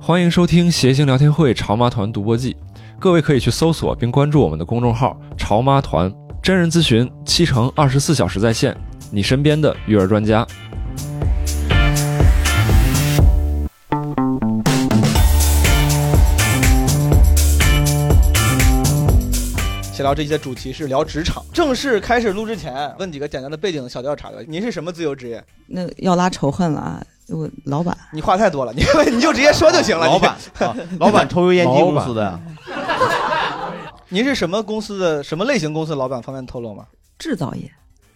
欢迎收听谐星聊天会潮妈团独播记，各位可以去搜索并关注我们的公众号“潮妈团”，真人咨询，七乘二十四小时在线，你身边的育儿专家。闲聊这期的主题是聊职场。正式开始录之前，问几个简单的背景小调查的。您是什么自由职业？那要拉仇恨了啊！我老板，你话太多了，你 你就直接说就行了。老板，啊老板抽油烟机公司的 您是什么公司的？什么类型公司的老板？方便透露吗？制造业，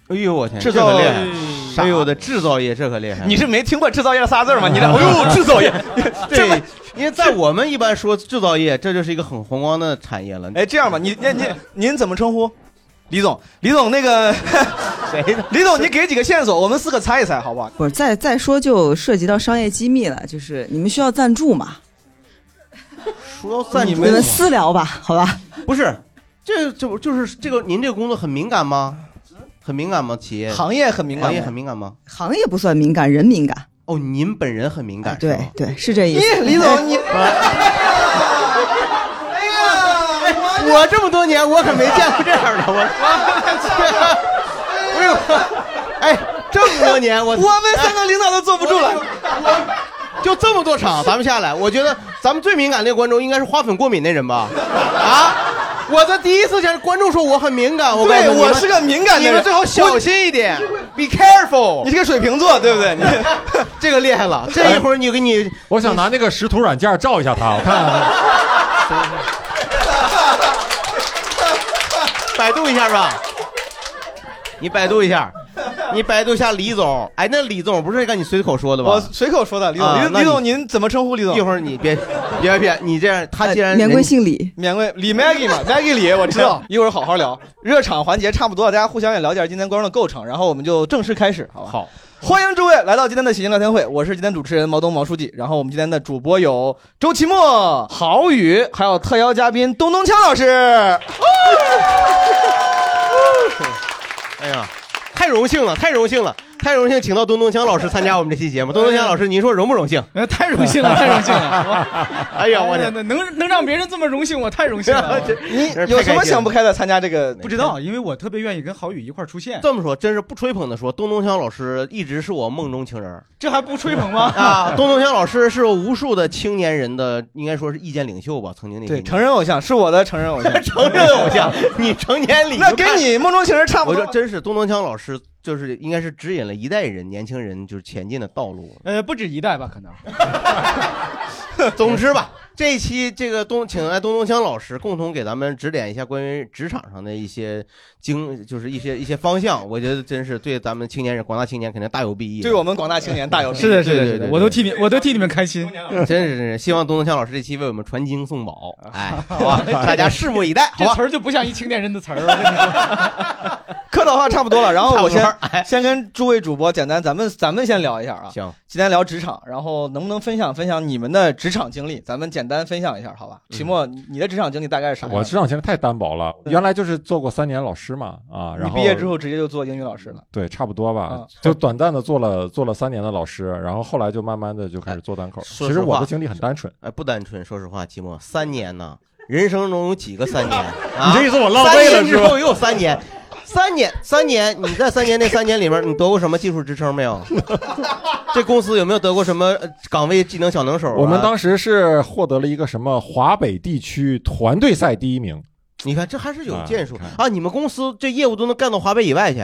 哎呦我天，制造这可厉害！哎呦我的制造业这可厉害！你是没听过制造业仨字吗？你这，哎呦，制造业，这对，因为在我们一般说制造业，这就是一个很宏观的产业了。哎，这样吧，你您您您怎么称呼？李总，李总，那个 谁的？李总，你给几个线索，我们四个猜一猜，好不好？不是再再说就涉及到商业机密了，就是你们需要赞助嘛？说到赞助你们私聊吧，好吧？不是，这就就是这个您这个工作很敏感吗？很敏感吗？企业行业很敏感吗，行业很敏感吗？行业不算敏感，人敏感。哦，您本人很敏感，对对，是这意思。李总，你，我这么多年我可没见过这样的，我 我有，哎，这么多年我我们三个领导都坐不住了。我就这么多场，咱们下来，我觉得咱们最敏感那个观众应该是花粉过敏那人吧？啊！我的第一次见观众说我很敏感，我告诉对，你们我是个敏感的人，你们最好小心一点，be careful。你是个水瓶座，对不对？你 这个厉害了，这一会儿你给你，我想拿那个识图软件照一下他，我看看 百度一下吧，你百度一下，你百度一下李总。哎，那李总不是跟你随口说的吧？我随口说的，李总，李总，您怎么称呼李总？一会儿你别别别，你这样，他既然呃免贵姓李，免贵李 Maggie 嘛，Maggie 李，我知道。一会儿好好聊，热场环节差不多了，大家互相也了解今天观众的构成，然后我们就正式开始，好吧？好，欢迎诸位来到今天的喜庆聊天会，我是今天主持人毛东毛书记。然后我们今天的主播有周奇墨、郝宇，还有特邀嘉宾东东锵老师。哎呀，太荣幸了，太荣幸了，太荣幸，请到东东锵老师参加我们这期节目。东东锵老师，您说荣不荣幸？呃，太荣幸了，太荣幸了！哎呀，我天，能能让别人这么荣幸，我太荣幸了。你有什么想不开的参加这个？不知道，因为我特别愿意跟郝宇一块儿出现。这么说，真是不吹捧的说，东东锵老师一直是我梦中情人这还不吹捧吗？啊！东东锵老师是无数的青年人的，应该说是意见领袖吧？曾经那些对年成人偶像是我的成人偶像，成人偶像，你成年礼那跟你梦中情人差不多我说。真是东东锵老师，就是应该是指引了一代人年轻人就是前进的道路。呃，不止一代吧，可能。总之吧，这一期这个东请来东东锵老师共同给咱们指点一下关于职场上的一些经，就是一些一些方向，我觉得真是对咱们青年人广大青年肯定大有裨益。对我们广大青年大有裨益是的，是的，是的，我都替你，我都替你们开心。真是真是，希望东东锵老师这期为我们传经送宝，哎，好吧，大家拭目以待，好吧这词。儿就不像一青年人的词儿了。客套话差不多了，然后我先先跟诸位主播简单，咱们咱们先聊一下啊。行，今天聊职场，然后能不能分享分享你们的职场经历？咱们简单分享一下，好吧？齐墨，你你的职场经历大概是啥？我职场经历太单薄了，原来就是做过三年老师嘛，啊，然后毕业之后直接就做英语老师了。对，差不多吧嗯，就短暂的做了做了三年的老师，然后后来就慢慢的就开始做单口。其实我的经历很单纯，哎，不单纯，说实话，齐墨三年呢，人生中有几个三年？啊、你这意思我浪费了是吧？之后又三年，三年，三年，你在三年那三年里面，你得过什么技术职称没有？这公司有没有得过什么呃岗位技能小能手、啊？我们当时是获得了一个什么华北地区团队赛第一名，你看这还是有建树啊啊你们公司这业务都能干到华北以外去，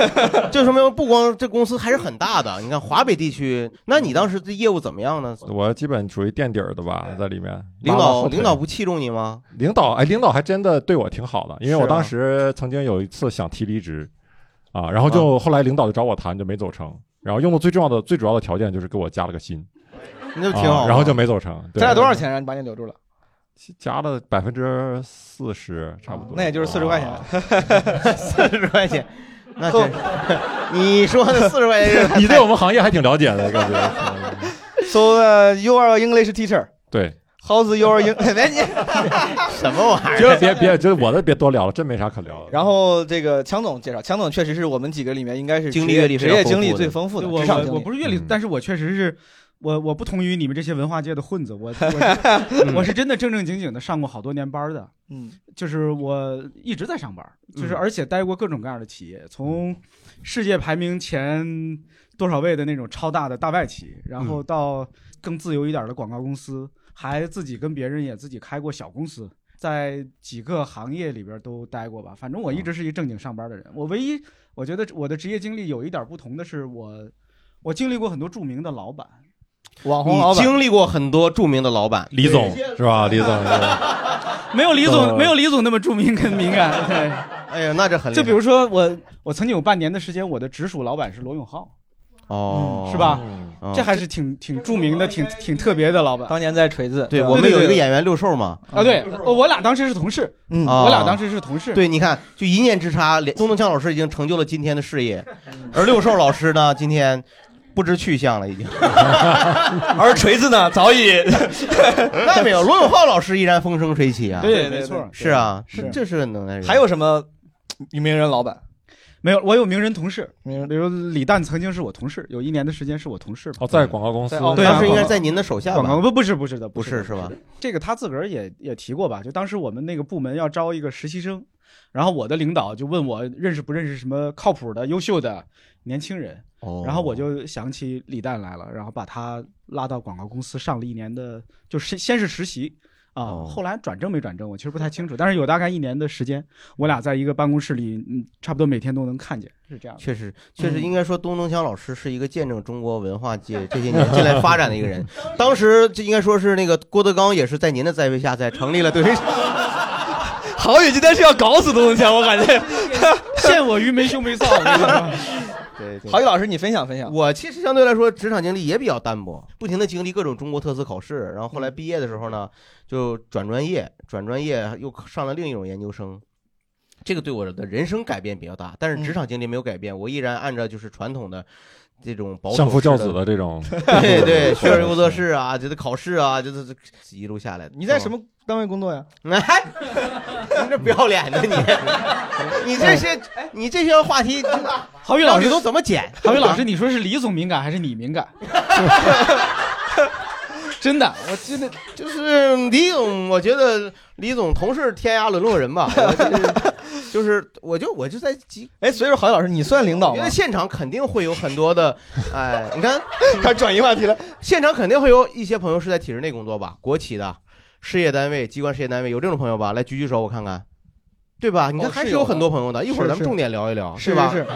这说明不光这公司还是很大的。你看华北地区，那你当时这业务怎么样呢？我基本属于垫底儿的吧，在里面。领导领导不器重你吗？领导哎，领导还真的对我挺好的，因为我当时曾经有一次想提离职，啊，然后就后来领导就找我谈，就没走成。然后用的最重要的、最主要的条件就是给我加了个薪，那就挺好、啊然后就没走成。对咱俩多少？钱让你把你留住了？加了百分之四十，差不多。那也就是四十块钱。四十块钱，那真是 你说的四十块钱 你对我们行业还挺了解的，感觉。So、uh, you are an English teacher. 对，How's your Eng？别你。什么玩意儿？别别，就是我的别多聊了，真没啥可聊的。然后这个强总介绍，强总确实是我们几个里面应该是职业经历阅历职业经历最丰富的我职场。我我不是阅历嗯，但是我确实是我我不同于你们这些文化界的混子，我我是 我是真的正正经经的上过好多年班的，嗯 就是我一直在上班，就是嗯而且待过各种各样的企业，从世界排名前多少位的那种超大的大外企，然后到更自由一点的广告公司，还自己跟别人也自己开过小公司。在几个行业里边都待过吧，反正我一直是一正经上班的人。我唯一我觉得我的职业经历有一点不同的是我，我经历过很多著名的老板，你网红老板，经历过很多著名的老板，李总是吧？李总，没有李总、呃没有李总那么著名跟敏感。对，哎呀，那这很就比如说我，我曾经有半年的时间，我的直属老板是罗永浩，哦，是吧？嗯这还是挺挺著名的、挺挺特别的老板。当年在锤子，吧对。我们有一个演员六兽嘛，啊，对，我我俩当时是同事，嗯。啊我俩当时是同事。对，你看，就一念之差，连东东锵老师已经成就了今天的事业，而六兽老师呢，今天不知去向了，已经。而锤子呢，早已 那没有，罗永浩老师依然风生水起啊。对，没错，是啊，是这这是能耐人。还有什么名人老板？没有，我有名人同事，名人比如李诞曾经是我同事，有一年的时间是我同事。哦，在广告公司哦对啊当时应该是在您的手下吧？广告不不是不是的，不是是吧？这个他自个儿也也提过吧？就当时我们那个部门要招一个实习生，然后我的领导就问我认识不认识什么靠谱的、优秀的年轻人，哦然后我就想起李诞来了，然后把他拉到广告公司上了一年的，就是先是实习啊，哦后来转正没转正我其实不太清楚，但是有大概一年的时间，我俩在一个办公室里，嗯，差不多每天都能看见，是这样的。确实，确实应该说，东东强老师是一个见证中国文化界这些年进来发展的一个人。当时这应该说是那个郭德纲也是在您的栽培下才成立了对 郝宇今天是要搞死东东强，我感觉。陷我于没羞没臊。对郝宇老师，你分享分享。我其实相对来说职场经历也比较单薄，不停的经历各种中国特色考试，然后后来毕业的时候呢，就转专业，转专业又上了另一种研究生。这个对我的人生改变比较大，但是职场经历没有改变，我依然按照就是传统的这种保守相夫教子的 这种，对对，学而优则仕啊，这个考试啊，这这这一路下来的。你在什么单位工作呀？哎，你这不要脸的你，你这些你这些话题，郝宇老师都怎么剪？郝宇老师，你说是李总敏感还是你敏感？真的，我真的就是李总，我觉得李总同是天涯沦落人吧，我就是就是我就我就在急，哎，所以说郝宇老师，你算领导吗我觉得？现场肯定会有很多的，哎，你看 他转移话题了。现场肯定会有一些朋友是在体制内工作吧，国企的、事业单位、机关事业单位有这种朋友吧？来举举手，我看看，对吧？你看哦还是有很多朋友的，一会儿咱们重点聊一聊，是吧？是是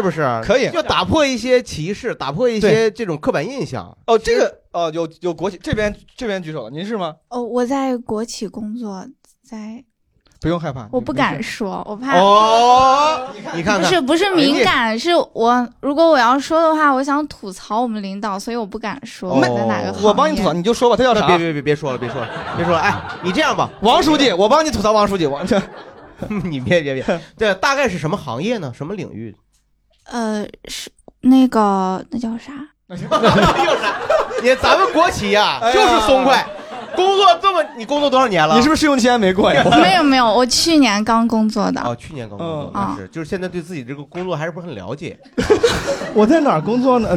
不是？可以要打破一些歧视，打破一些这种刻板印象。哦，这个哦，有有国企这边这边举手了，您是吗？哦，我在国企工作，在不用害怕，我不。敢说，我怕。哦，你看看，不是不是敏感，是我如果我要说的话，我想吐槽我们领导，所以我不敢说哦我在哪个。我帮你吐槽，你就说吧，他叫啥？别别别别说了，别说了，别说了。哎，你这样吧，王书记，我帮你吐槽王书记。王，你别别别，对大概是什么行业呢？什么领域？呃是那个那叫啥？那叫啥 你咱们国企呀、哎呀就是松快，工作这么，你工作多少年了？你是不是试用期还没过呀？没有没有，我去年刚工作的。哦，去年刚工作是，就是现在对自己这个工作还是不是很了解。我在哪儿工作呢？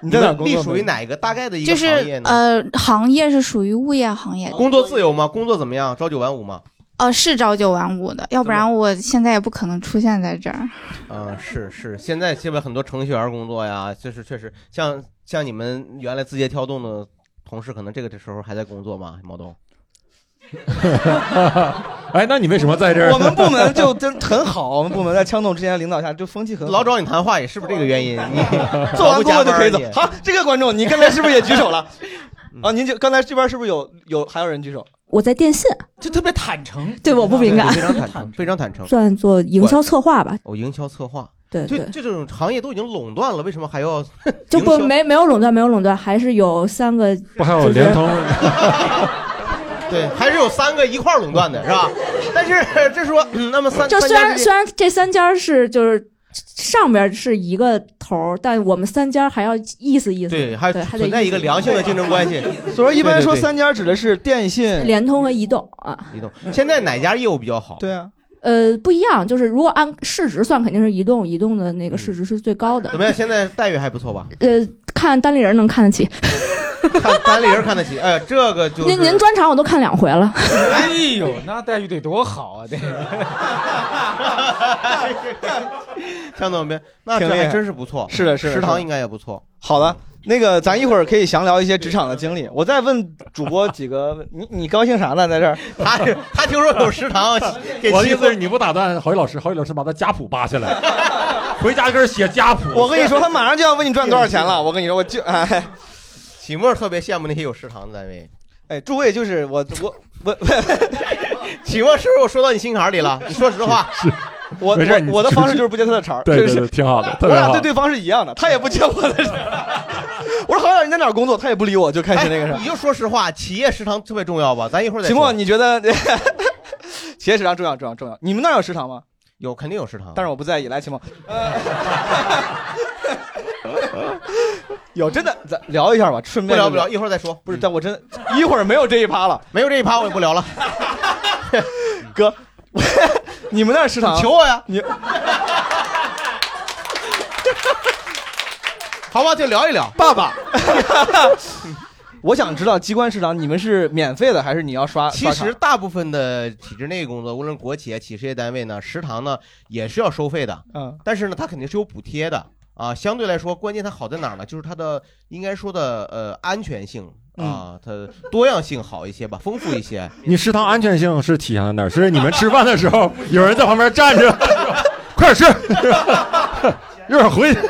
你在哪儿工作？隶属于？哪个大概的一个就是行业呢？呃，行业是属于物业行业，工作自由吗？工作怎么样？朝九晚五吗？呃，是朝九晚五的，要不然我现在也不可能出现在这儿。嗯，是是，现在基本很多程序员工作呀，就是确实像像你们原来字节跳动的同事，可能这个时候还在工作吗？毛东？哎，那你为什么在这儿？我们部门就真很好，我们部门在枪总之前的领导下，就风气很好。老找你谈话也是不是这个原因？你 做完工作就可以走。好，这个观众，你刚才是不是也举手了？啊，您就刚才这边是不是有有还有人举手？我在电信，就特别坦诚。对我不敏感非，常坦诚，非常坦诚。算做营销策划吧。哦，营销策划，对对，就就这种行业都已经垄断了，为什么还要就不没没有垄断，没有垄断，还是有三个不还有联通？对，还是有三个一块儿垄断的，是吧？但是这说，嗯那么三就虽然虽然这三家是就是上边是一个头儿，但我们三家还要意思意思。对，还对还得存在一个良性的竞争关系。所以说一般说三家指的是电信、联通和移动啊，移动现在哪家业务比较好？对啊，呃，不一样，就是如果按市值算，肯定是移动，移动的那个市值是最高的怎。么样？现在待遇还不错吧？呃，看单立人能看得起，看单立人看得起，哎，这个就是您您专场我都看两回了。哎呦，那待遇得多好啊！这个 向总编，那这还真是不错。是的是的食堂应该也不错。好的，那个咱一会儿可以详聊一些职场的经历。我再问主播几个问，你你高兴啥呢？在这儿，他他听说有食堂，给我的意思是你不打断郝宇老师，郝宇老师把他家谱扒下来，回家跟人写家谱。我跟你说，他马上就要问你赚多少钱了。我跟你说，我就哎启墨特别羡慕那些有食堂的单位。哎，诸位就是我我我 启墨是不是我说到你心坎里了？你说实话。我没事我我的方式就是不接他的茬儿，对对挺好的，特我。俩对对方是一样的，他也不接我的茬儿。我说好像你在哪儿工作，他也不理我，就开始那个啥哎。你就说实话，企业食堂特别重要吧？咱一会儿再说。秦墨，你觉得企业食堂重要重要重要？你们那儿有食堂吗？有肯定有食堂，但是我不在意。来，秦梦，呃 有真的，咱聊一下吧，顺便不聊不聊，一会儿再说。不是，但我真的一会儿没有这一趴了，没有这一趴我也不聊了。哥，你们那儿食堂？求我呀！你好吧，就聊一聊。爸爸，我想知道机关食堂你们是免费的还是你要刷？其实大部分的体制内工作，无论国企啊、企事业单位呢，食堂呢也是要收费的，嗯，但是呢，它肯定是有补贴的啊。相对来说，关键它好在哪儿呢？就是它的应该说的呃安全性啊，它多样性好一些吧，丰富一些。你食堂安全性是体现在哪儿？是你们吃饭的时候，有人在旁边站着，快点吃，一会儿回去，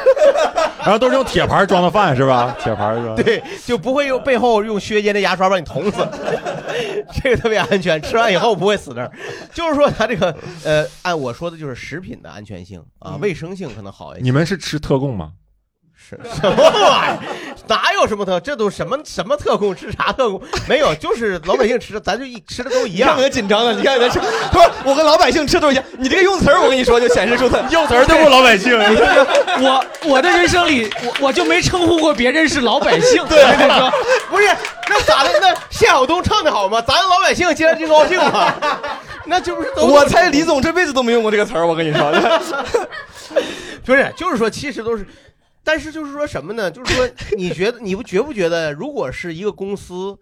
然后都是用铁盘装的饭是吧？铁盘是吧？对，就不会用背后用削尖的牙刷把你捅死，这个特别安全，吃完以后不会死那儿。就是说它这个呃，按我说的就是食品的安全性啊，卫生性可能好一些。你们是吃特供吗？是什么玩意儿？哪有什么特？这都什么什么特供？吃啥特供？没有，就是老百姓吃，咱就一吃的都一样你看。我紧张的，你看人家说，他说我跟老百姓吃都一样。你这个用词儿，我跟你说就显示出他 用词儿都不老百姓。我我的人生里，我我就没称呼过别人是老百姓。对我跟你说，不是，那咋的？那谢晓东唱的好吗？咱老百姓今天就高兴嘛。那这不是都我猜李总这辈子都没用过这个词儿，我跟你说。不是，就是说，其实都是，但是就是说什么呢？就是说，你觉得你不觉不觉得，如果是一个公司，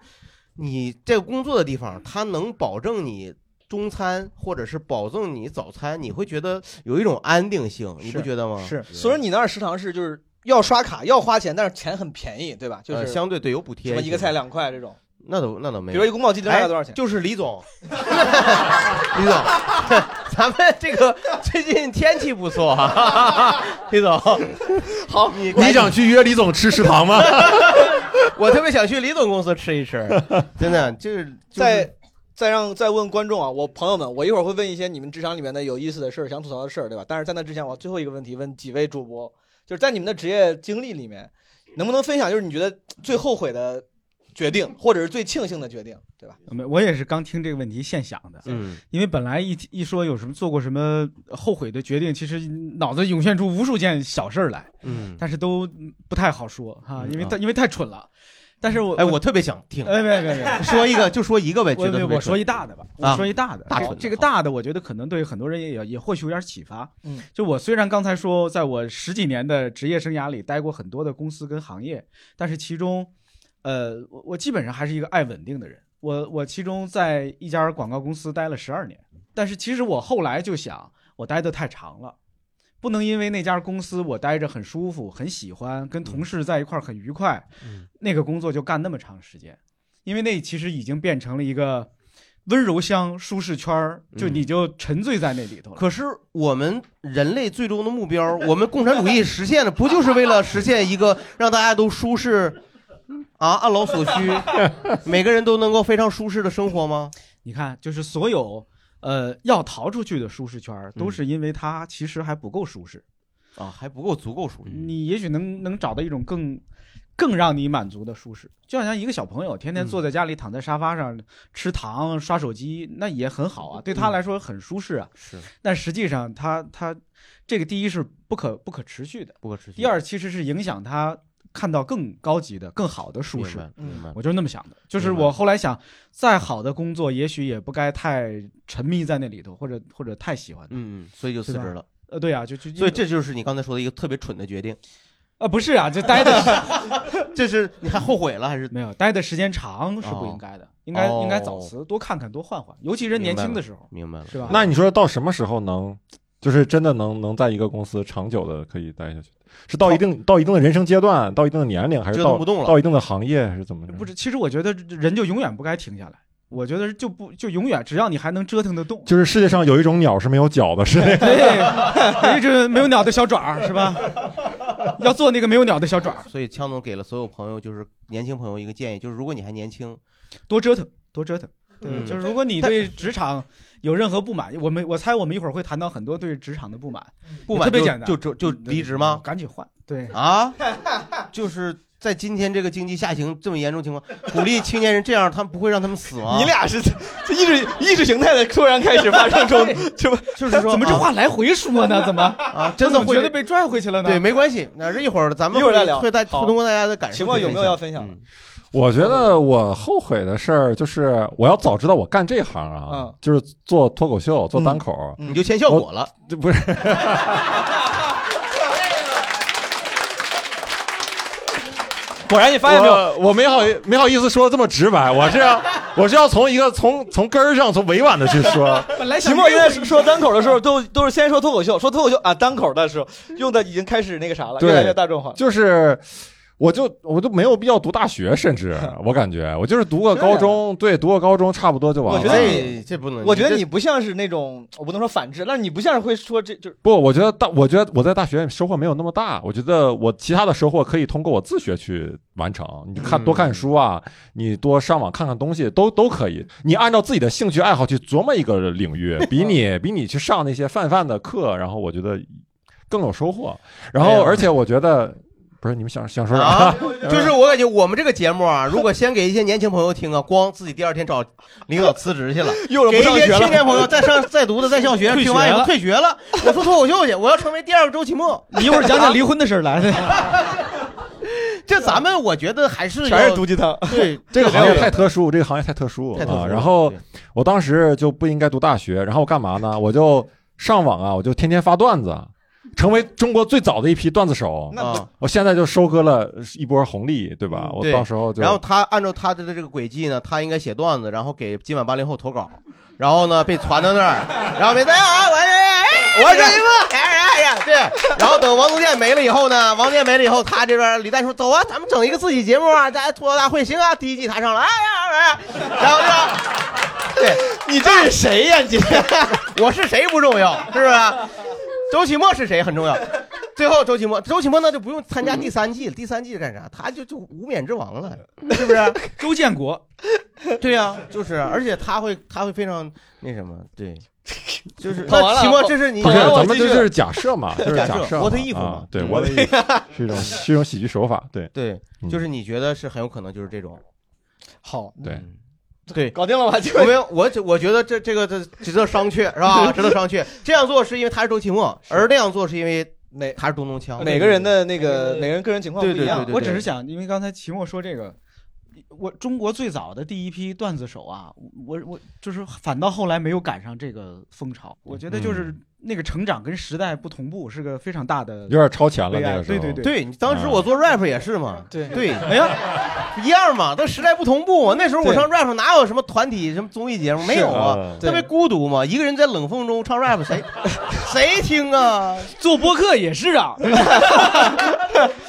你这个工作的地方，它能保证你中餐或者是保证你早餐，你会觉得有一种安定性，你不觉得吗？是，所以你那儿食堂是就是要刷卡要花钱，但是钱很便宜，对吧？就呃是相对对有补贴什么一个菜两块这种。那都那倒没有。比如说一宫保鸡丁大概多少钱哎就是李总，李总，咱们这个最近天气不错啊，李总，好，你你想去约李总吃食堂吗？我特别想去李总公司吃一吃，真的就是就是再再让再问观众啊，我朋友们，我一会儿会问一些你们职场里面的有意思的事儿，想吐槽的事儿，对吧？但是在那之前，我最后一个问题问几位主播，就是在你们的职业经历里面，能不能分享就是你觉得最后悔的决定，或者是最庆幸的决定，对吧？没我也是刚听这个问题现想的，嗯，因为本来一一说有什么做过什么后悔的决定，其实脑子涌现出无数件小事儿来，嗯，但是都不太好说哈，因为因为太蠢了。但是我哎，我特别想听，哎别别别，说一个就说一个呗，我觉得我说一大的吧，啊。我说一大的，大蠢这个大的，我觉得可能对很多人也也也或许有点启发。嗯，就我虽然刚才说，在我十几年的职业生涯里待过很多的公司跟行业，但是其中，呃，我我基本上还是一个爱稳定的人。我我其中在一家广告公司待了十二年，但是其实我后来就想，我待的太长了。不能因为那家公司我待着很舒服、很喜欢，跟同事在一块儿很愉快，嗯那个工作就干那么长时间，因为那其实已经变成了一个温柔乡舒适圈儿，就嗯你就沉醉在那里头了。可是我们人类最终的目标，我们共产主义实现的不就是为了实现一个让大家都舒适啊，按劳所需，每个人都能够非常舒适的生活吗？你看，就是所有呃要逃出去的舒适圈儿，都嗯是因为它其实还不够舒适。啊，还不够足够舒适。你也许能能找到一种更更让你满足的舒适，就好像一个小朋友天天嗯坐在家里躺在沙发上吃糖刷手机，那也很好啊，对他来说很舒适啊。是但实际上他他这个第一是不可不可持续的，不可持续。第二其实是影响他看到更高级的、更好的舒适明白。明白我就是那么想的，就是我后来想，再好的工作也许也不该太沉迷在那里头，或者或者太喜欢。嗯嗯，所以就辞职了。呃，对啊，就就所以这就是你刚才说的一个特别蠢的决定。啊，不是啊，这待的 这是你还后悔了还是没有待的时间长是不应该的，应该哦应该早辞，多看看，多换换，尤其是年轻的时候，明白了，是吧？那你说到什么时候能，就是真的能能在一个公司长久的可以待下去？是到一定到一定的人生阶段，到一定的年龄，还是到折腾不动了到一定的行业，还是怎么着？不是，其实我觉得人就永远不该停下来。我觉得就不就永远，只要你还能折腾得动，就是世界上有一种鸟是没有脚的，是那个 对，有一只没有鸟的小爪，是吧？要做那个没有鸟的小爪，所以枪总给了所有朋友，就是年轻朋友一个建议，就是如果你还年轻，多折腾，多折腾。对，嗯就是如果你对职场有任何不满，我们我猜我们一会儿会谈到很多对职场的不满，不满就特别简单，就就就离职吗？赶紧换。对啊，就是在今天这个经济下行这么严重情况，鼓励青年人这样，他们不会让他们死吗？你俩是这意识意识形态的突然开始发生冲突？就是说 怎么这话来回说呢？怎么啊？真的觉得被拽回去了呢？对，没关系，那是一会儿咱们一会儿再聊会带好会通过大家的感受。情况有没有要分享的？我觉得我后悔的事儿就是，我要早知道我干这行啊，嗯就是做脱口秀、做单口，你就签效果了，这不是？果然你发现没有？我我没好没好意思说这么直白，我是要 我是要从一个从从根儿上从委婉的去说。本来秦墨现在说单口的时候，都都是先说脱口秀，说脱口秀啊，单口的时候 用的已经开始那个啥了，越来越大众化。就是，我就我就没有必要读大学，甚至 我感觉我就是读个高中，对，读个高中差不多就完了。我觉得你这不能我觉得你不像是那种，我不能说反制，但是你不像是会说这就不，我觉得大，我觉得我在大学收获没有那么大。我觉得我其他的收获可以通过我自学去完成。你看多看书啊，你多上网看看东西，都都可以。你按照自己的兴趣爱好去琢磨一个领域，比你比你去上那些泛泛的课，然后我觉得更有收获。然后，而且我觉得。不是你们想想说啥？啊，就是我感觉我们这个节目啊，如果先给一些年轻朋友听啊，光自己第二天找领导辞职去了，又了给一些不上学了青年朋友再上再读的在校学，听完以后退学了，我说脱口秀去，我要成为第二个周奇墨。你一会儿讲讲离婚的事儿来。这咱们我觉得还是全是毒鸡汤。对这个行业太特殊，这个行业太特殊啊。太特殊然后我当时就不应该读大学，然后我干嘛呢？我就上网啊，我就天天发段子，成为中国最早的一批段子手。那啊，我现在就收割了一波红利，对吧？我对到时候就然后他按照他的这个轨迹呢，他应该写段子，然后给今晚八零后投稿，然后呢被传到那儿，然后没大家好，我是我是周奇墨，哎哎呀，对，然后等王自健没了以后呢，王自健没了以后，他这边李诞说走啊，咱们整一个自己节目啊，大家吐槽大会行啊，第一季他上了，哎呀哎呀，然后就，对你这是谁呀？你我是谁不重要，是不是？周奇墨是谁很重要。最后周奇墨，周奇墨那就不用参加第三季了，第三季干啥？他就就无冕之王了，是不是？周建国，对呀、就是，而且他会他会非常那什么，对，就是跑完了那奇墨，这是你不是我咱们这就是假设嘛，就是假设设嘛 what if 啊嘛对嗯，what if 是一种是一种喜剧手法，对对，嗯就是你觉得是很有可能就是这种，好，对。嗯对。搞定了吧？我没有，我我觉得这这个这值得商榷，是吧？值得商榷。这样做是因为他是周奇墨，而那样做是因为哪他是东东枪。每个人的那个每个人个人情况不一样对对对。我只是想，因为刚才奇墨说这个，我中国最早的第一批段子手啊，我我就是反倒后来没有赶上这个风潮。我觉得就是那个成长跟时代不同步，是个非常大的有点超前了悲哀。那个时候。对对对，对，当时我做 rap 也是嘛，对对，哎呀，一样嘛，都时代不同步。那时候我上 rap 哪有什么团体、什么综艺节目？没有啊，是特别孤独嘛，一个人在冷风中唱 rap，谁 谁听啊？做播客也是啊。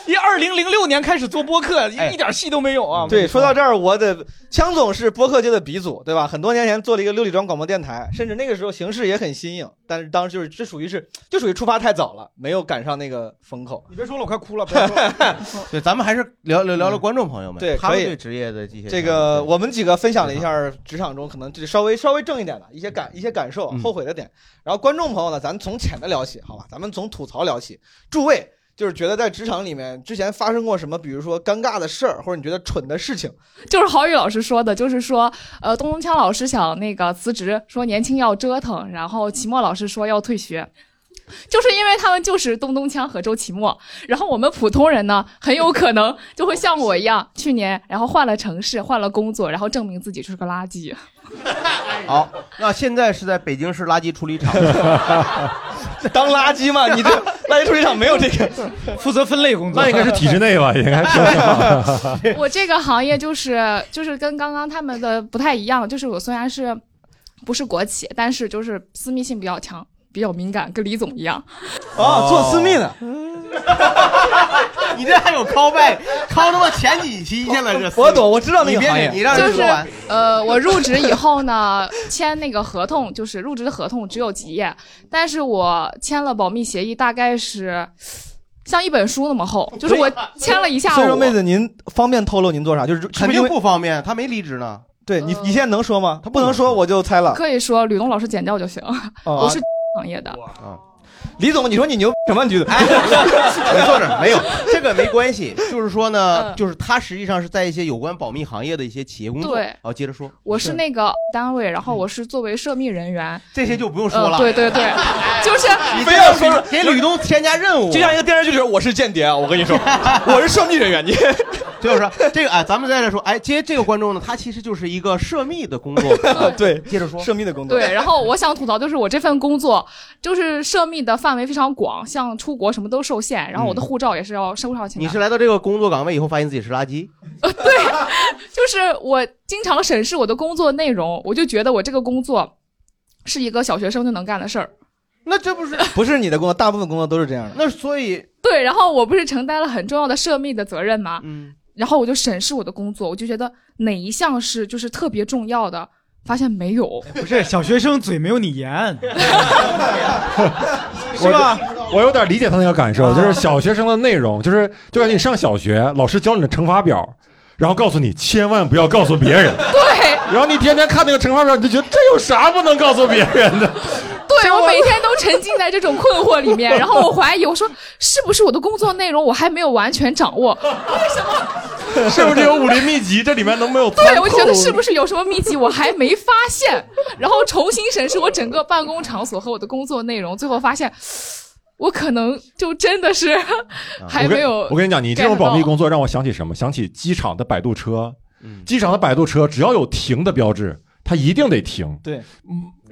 一二零零六年开始做播客，一点戏都没有啊。对，说到这儿，我的枪总是播客界的鼻祖，对吧？很多年前做了一个六里庄广播电台，甚至那个时候形式也很新颖，但是当时就是这属于是就属于出发太早了，没有赶上那个风口。你别说了，我快哭了。不要说了 对，咱们还是聊聊聊聊观众朋友们，对可以他们对职业的这些这个我们几个分享了一下职场中可能就是稍微稍微正一点的一些感一些感受、嗯后悔的点。然后观众朋友呢，咱从浅的聊起，好吧？咱们从吐槽聊起。诸位就是觉得在职场里面之前发生过什么，比如说尴尬的事儿，或者你觉得蠢的事情，就是郝宇老师说的，就是说，呃，东东锵老师想那个辞职，说年轻要折腾，然后齐墨老师说要退学。就是因为他们就是东东锵和周奇墨，然后我们普通人呢，很有可能就会像我一样，去年然后换了城市，换了工作，然后证明自己就是个垃圾。好，那现在是在北京市垃圾处理厂，当垃圾吗？你这垃圾处理厂没有这个 负责分类工作，那应该是体制内吧？应该是。我这个行业就是就是跟刚刚他们的不太一样，就是我虽然是不是国企，但是就是私密性比较强，比较敏感，跟李总一样。哦，做私密的。你这还有 call back，call 他妈前几期去了，这我懂，我知道那个行业。就是人说完。呃，我入职以后呢，签那个合同，就是入职的合同只有几页，但是我签了保密协议，大概是像一本书那么厚，就是我签了一下午。所以说，妹子，您方便透露您做啥？就是肯定不方便，他没离职呢。对你，你现在能说吗？他不能说，我就猜了。可以说吕东老师剪掉就行。哦我是行业的。李总，你说你牛什么？你觉得？哎，我坐这儿没有，这个没关系。就是说呢，就是他实际上是在一些有关保密行业的一些企业工作。对好，接着说。我是那个单位，然后我是作为涉密人员。这些就不用说了。呃对对对，就是你非要说给吕东添加任务，就像一个电视剧里，我是间谍啊！我跟你说，我是涉密人员。你就是说这个啊，咱们再来说，哎，接这个观众呢，他其实就是一个涉密的工作。对，接着说涉密的工作。对，然后我想吐槽就是我这份工作就是涉密的范围非常广，像出国什么都受限，然后我的护照也是要收上去的。你是来到这个工作岗位以后，发现自己是垃圾？对就是我经常审视我的工作内容，我就觉得我这个工作是一个小学生就能干的事儿。那这不是不是你的工作，大部分工作都是这样的。那所以 对，然后我不是承担了很重要的涉密的责任吗？嗯，然后我就审视我的工作，我就觉得哪一项是就是特别重要的，发现没有。不是小学生嘴没有你严，是吧？我有点理解他那个感受，就是小学生的内容，就是就感觉你上小学，老师教你的乘法表，然后告诉你千万不要告诉别人。对。然后你天天看那个乘法表，你就觉得这有啥不能告诉别人的？对我每天都沉浸在这种困惑里面，然后我怀疑，我说是不是我的工作内容我还没有完全掌握？为什么？是不是有武林秘籍？这里面能没有？对，我就觉得是不是有什么秘籍我还没发现？然后重新审视我整个办公场所和我的工作内容，最后发现。我可能就真的是 还没有我跟。我跟你讲，你这种保密工作让我想起什么？想起机场的摆渡车。嗯机场的摆渡车只要有停的标志，它一定得停。对，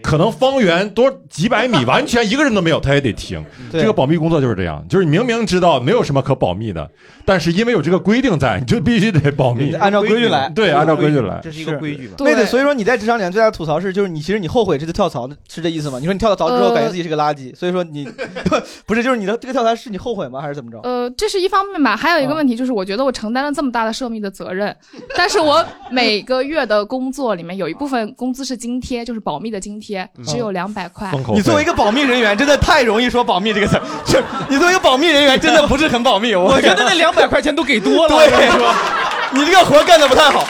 可能方圆多几百米，完全一个人都没有，他也得停。对这个保密工作就是这样，就是你明明知道没有什么可保密的，但是因为有这个规定在，你就必须得保密，按照规矩来对，按照规矩来。这是一个规矩吧？对对，所以说你在职场里面最大的吐槽是，就是你其实你后悔这次跳槽，是这意思吗？你说你跳槽之后呃感觉自己是个垃圾，所以说你不 不是就是你的这个跳槽是你后悔吗？还是怎么着？呃，这是一方面吧，还有一个问题就是，我觉得我承担了这么大的涉密的责任，但是我每个月的工作里面有一部分工资是津贴，就是保密的津贴，只有两百块。你作为一个保密人员，真的太容易说保密这个词你作为一个保密人员，真的不是很保密。我我觉得那两百块钱都给多了。对我跟你说，你这个活干的不太好。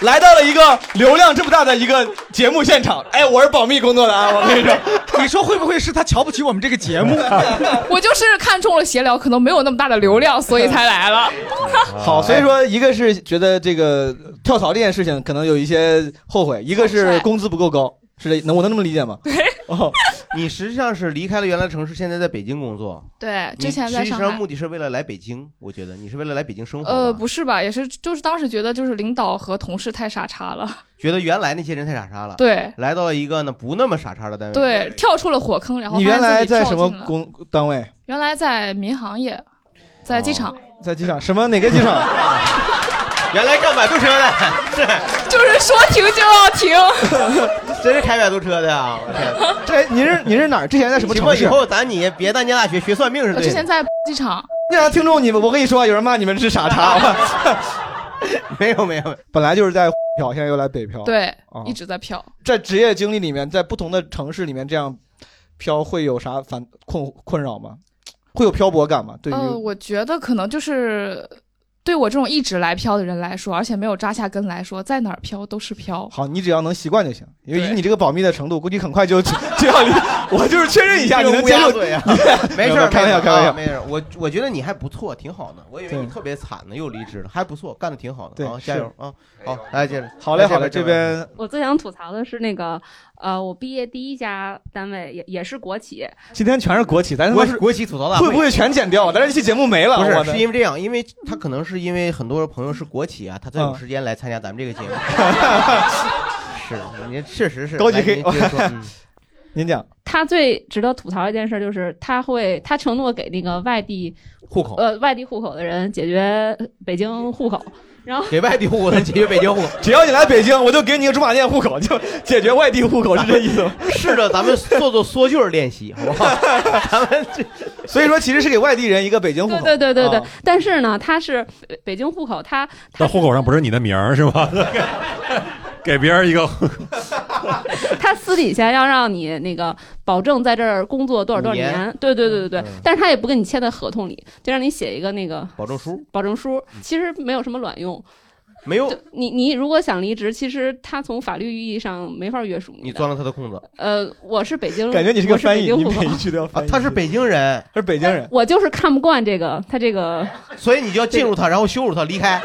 来到了一个流量这么大的一个节目现场，哎，我是保密工作的啊，我跟你说，你说会不会是他瞧不起我们这个节目？我就是看中了闲聊，可能没有那么大的流量，所以才来了。好，所以说一个是觉得这个跳槽这件事情可能有一些后悔，一个是工资不够高，是这能我能这么理解吗？对。哦，你实际上是离开了原来城市，现在在北京工作。对，你之前在实际上海。目的是为了来北京，我觉得你是为了来北京生活吧。呃，不是吧？也是，就是当时觉得就是领导和同事太傻叉了，觉得原来那些人太傻叉了。对，来到了一个呢不那么傻叉的单位。对，跳出了火坑，然后你原发现自己来在什跳进了？么工单位？原来在民航业，在机场，在机场？什么哪个机场？原来干摆渡车的，是 就是说停就要停。真是开摆渡车的啊！我天，这你是你是哪儿？之前在什么地方以？后咱你别在念大学学算命是对的。我之前在机场，那让听众你们，我跟你说，有人骂你们是傻叉。没有没有，本来就是在漂，现在又来北漂。对哦，一直在漂。在职业经历里面，在不同的城市里面这样漂，会有啥烦困困扰吗？会有漂泊感吗？对于、呃，我觉得可能就是对我这种一直来飘的人来说，而且没有扎下根来说，在哪儿飘都是飘。好，你只要能习惯就行，因为以你这个保密的程度，估计很快就就要离。我就是确认一下，你能接受？对呀，没事儿，开玩笑，开玩笑。啊没事儿。我我觉得你还不错，挺好的。我以为你特别惨呢，又离职了，还不错，干的挺好的。对啊，加油啊！好，来接着。好嘞，好嘞，这边我最想吐槽的是那个，呃，我毕业第一家单位也也是国企，今天全是国企，咱他妈是国国企吐槽大会会不会全剪掉？咱这期节目没了。不是，是因为这样，因为他可能是因为很多朋友是国企啊，他才有嗯时间来参加咱们这个节目。是，您确实是高级黑来您接着说 嗯您讲，他最值得吐槽一件事就是他会他承诺给那个外地户口呃外地户口的人解决北京户口，然后给外地户口的解决北京户口，只要你来北京，我就给你个驻马店户口，就解决外地户口，是这意思吗？试着咱们做做缩句儿练习，好不好？咱们这，所以说其实是给外地人一个北京户口。对对对对，啊但是呢，他是北北京户口，他但户口上不是你的名儿是吧？给别人一个。户口，他私底下要让你那个保证在这儿工作多少多少年。年，对对对对对，嗯。但是他也不跟你签在合同里，就让你写一个那个保证书，保证书，其实没有什么卵用。没有。你你如果想离职，其实他从法律意义上没法约束你。你钻了他的空子。呃，我是北京，感觉你是个翻译，你每一句都要翻译。他是北京人，他是北京人，我就是看不惯这个他这个，所以你就要进入他，然后羞辱他，离开，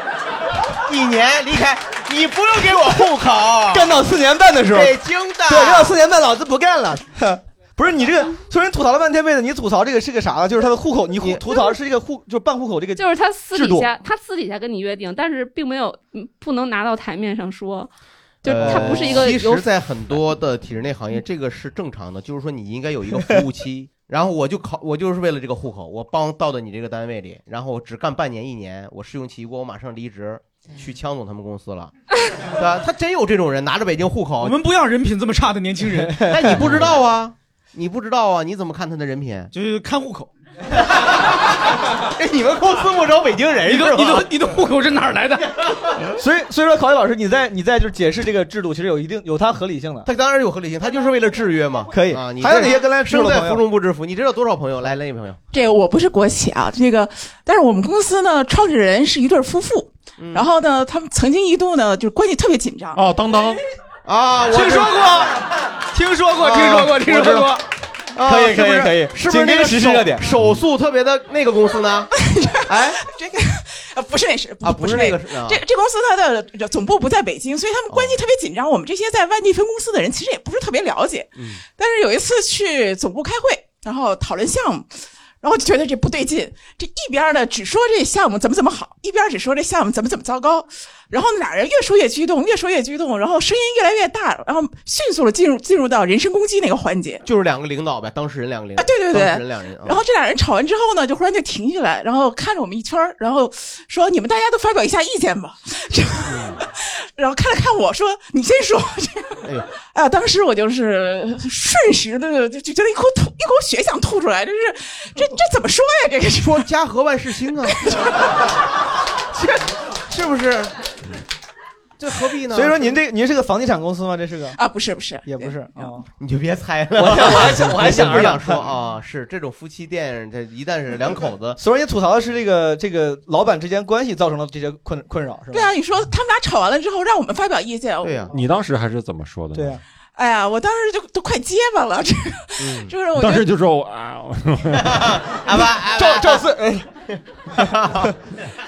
一年离开，你不用给我户口，干到四年半的时候，北京的，对，干到四年半，老子不干了。不是你这个，虽然吐槽了半天妹子，你吐槽这个是个啥呢？就是他的户口，你吐吐槽是这个户，就是办户口这个，就是他私底下他私底下跟你约定，但是并没有嗯不能拿到台面上说，就他不是一个呃其实，在很多的体制内行业，这个是正常的，就是说你应该有一个服务期。然后我就考，我就是为了这个户口，我帮到的你这个单位里，然后我只干半年一年，我试用期一过，我马上离职，去枪总他们公司了，对吧？他真有这种人拿着北京户口，我们不要人品这么差的年轻人。但你不知道啊，你不知道啊，你怎么看他的人品？就是看户口。哎，你们公司不招北京人你？的你的你的户口是哪儿来的？所以所以说，考宇老师，你在你在就是解释这个制度，其实有一定有它合理性的。它当然有合理性，它就是为了制约嘛。可以啊，你还有哪些跟来生在福中不知福？你知道多少朋友？来，来，一朋友，这个我不是国企啊，这个，但是我们公司呢，创始人是一对夫妇，嗯然后呢，他们曾经一度呢，就是关系特别紧张。哦，当当啊，我听说过，听说过，听说过，听说过。啊可以是不是可以可以是不是那个紧跟时事热点手手速特别的那个公司呢？哎，这个呃不是那是啊不是那个个是啊这这公司它的总部不在北京，所以他们关系特别紧张。我们这些在外地分公司的人其实也不是特别了解。嗯但是有一次去总部开会，然后讨论项目。然后就觉得这不对劲，这一边呢只说这项目怎么怎么好，一边只说这项目怎么怎么糟糕，然后俩人越说越激动，越说越激动，然后声音越来越大，然后迅速的进入进入到人身攻击那个环节。就是两个领导呗，当事人两个领导。啊，对对对，当事人两人。啊然后这俩人吵完之后呢，就忽然就停下来，然后看着我们一圈儿然后说：“你们大家都发表一下意见吧。然后看了看我说：“你先说。哎呀，啊，当时我就是瞬时的就就觉得一口吐一口血想吐出来，这是这这怎么说呀？这个说家和万事兴啊，这是不是？这何必呢？所以说您这您是个房地产公司吗？这是个啊，不是不是，也不是啊。你就别猜了，我我还想 我还想想说啊，是这种夫妻店，这一旦是两口子，所以你吐槽的是这个这个老板之间关系造成了这些困困扰，是吧？对啊，你说他们俩吵完了之后让我们发表意见，对呀、你当时还是怎么说的？对呀、哎呀，我当时就都快结巴了，这个、嗯。就是我当时就说我啊，阿爸，赵赵四，哎。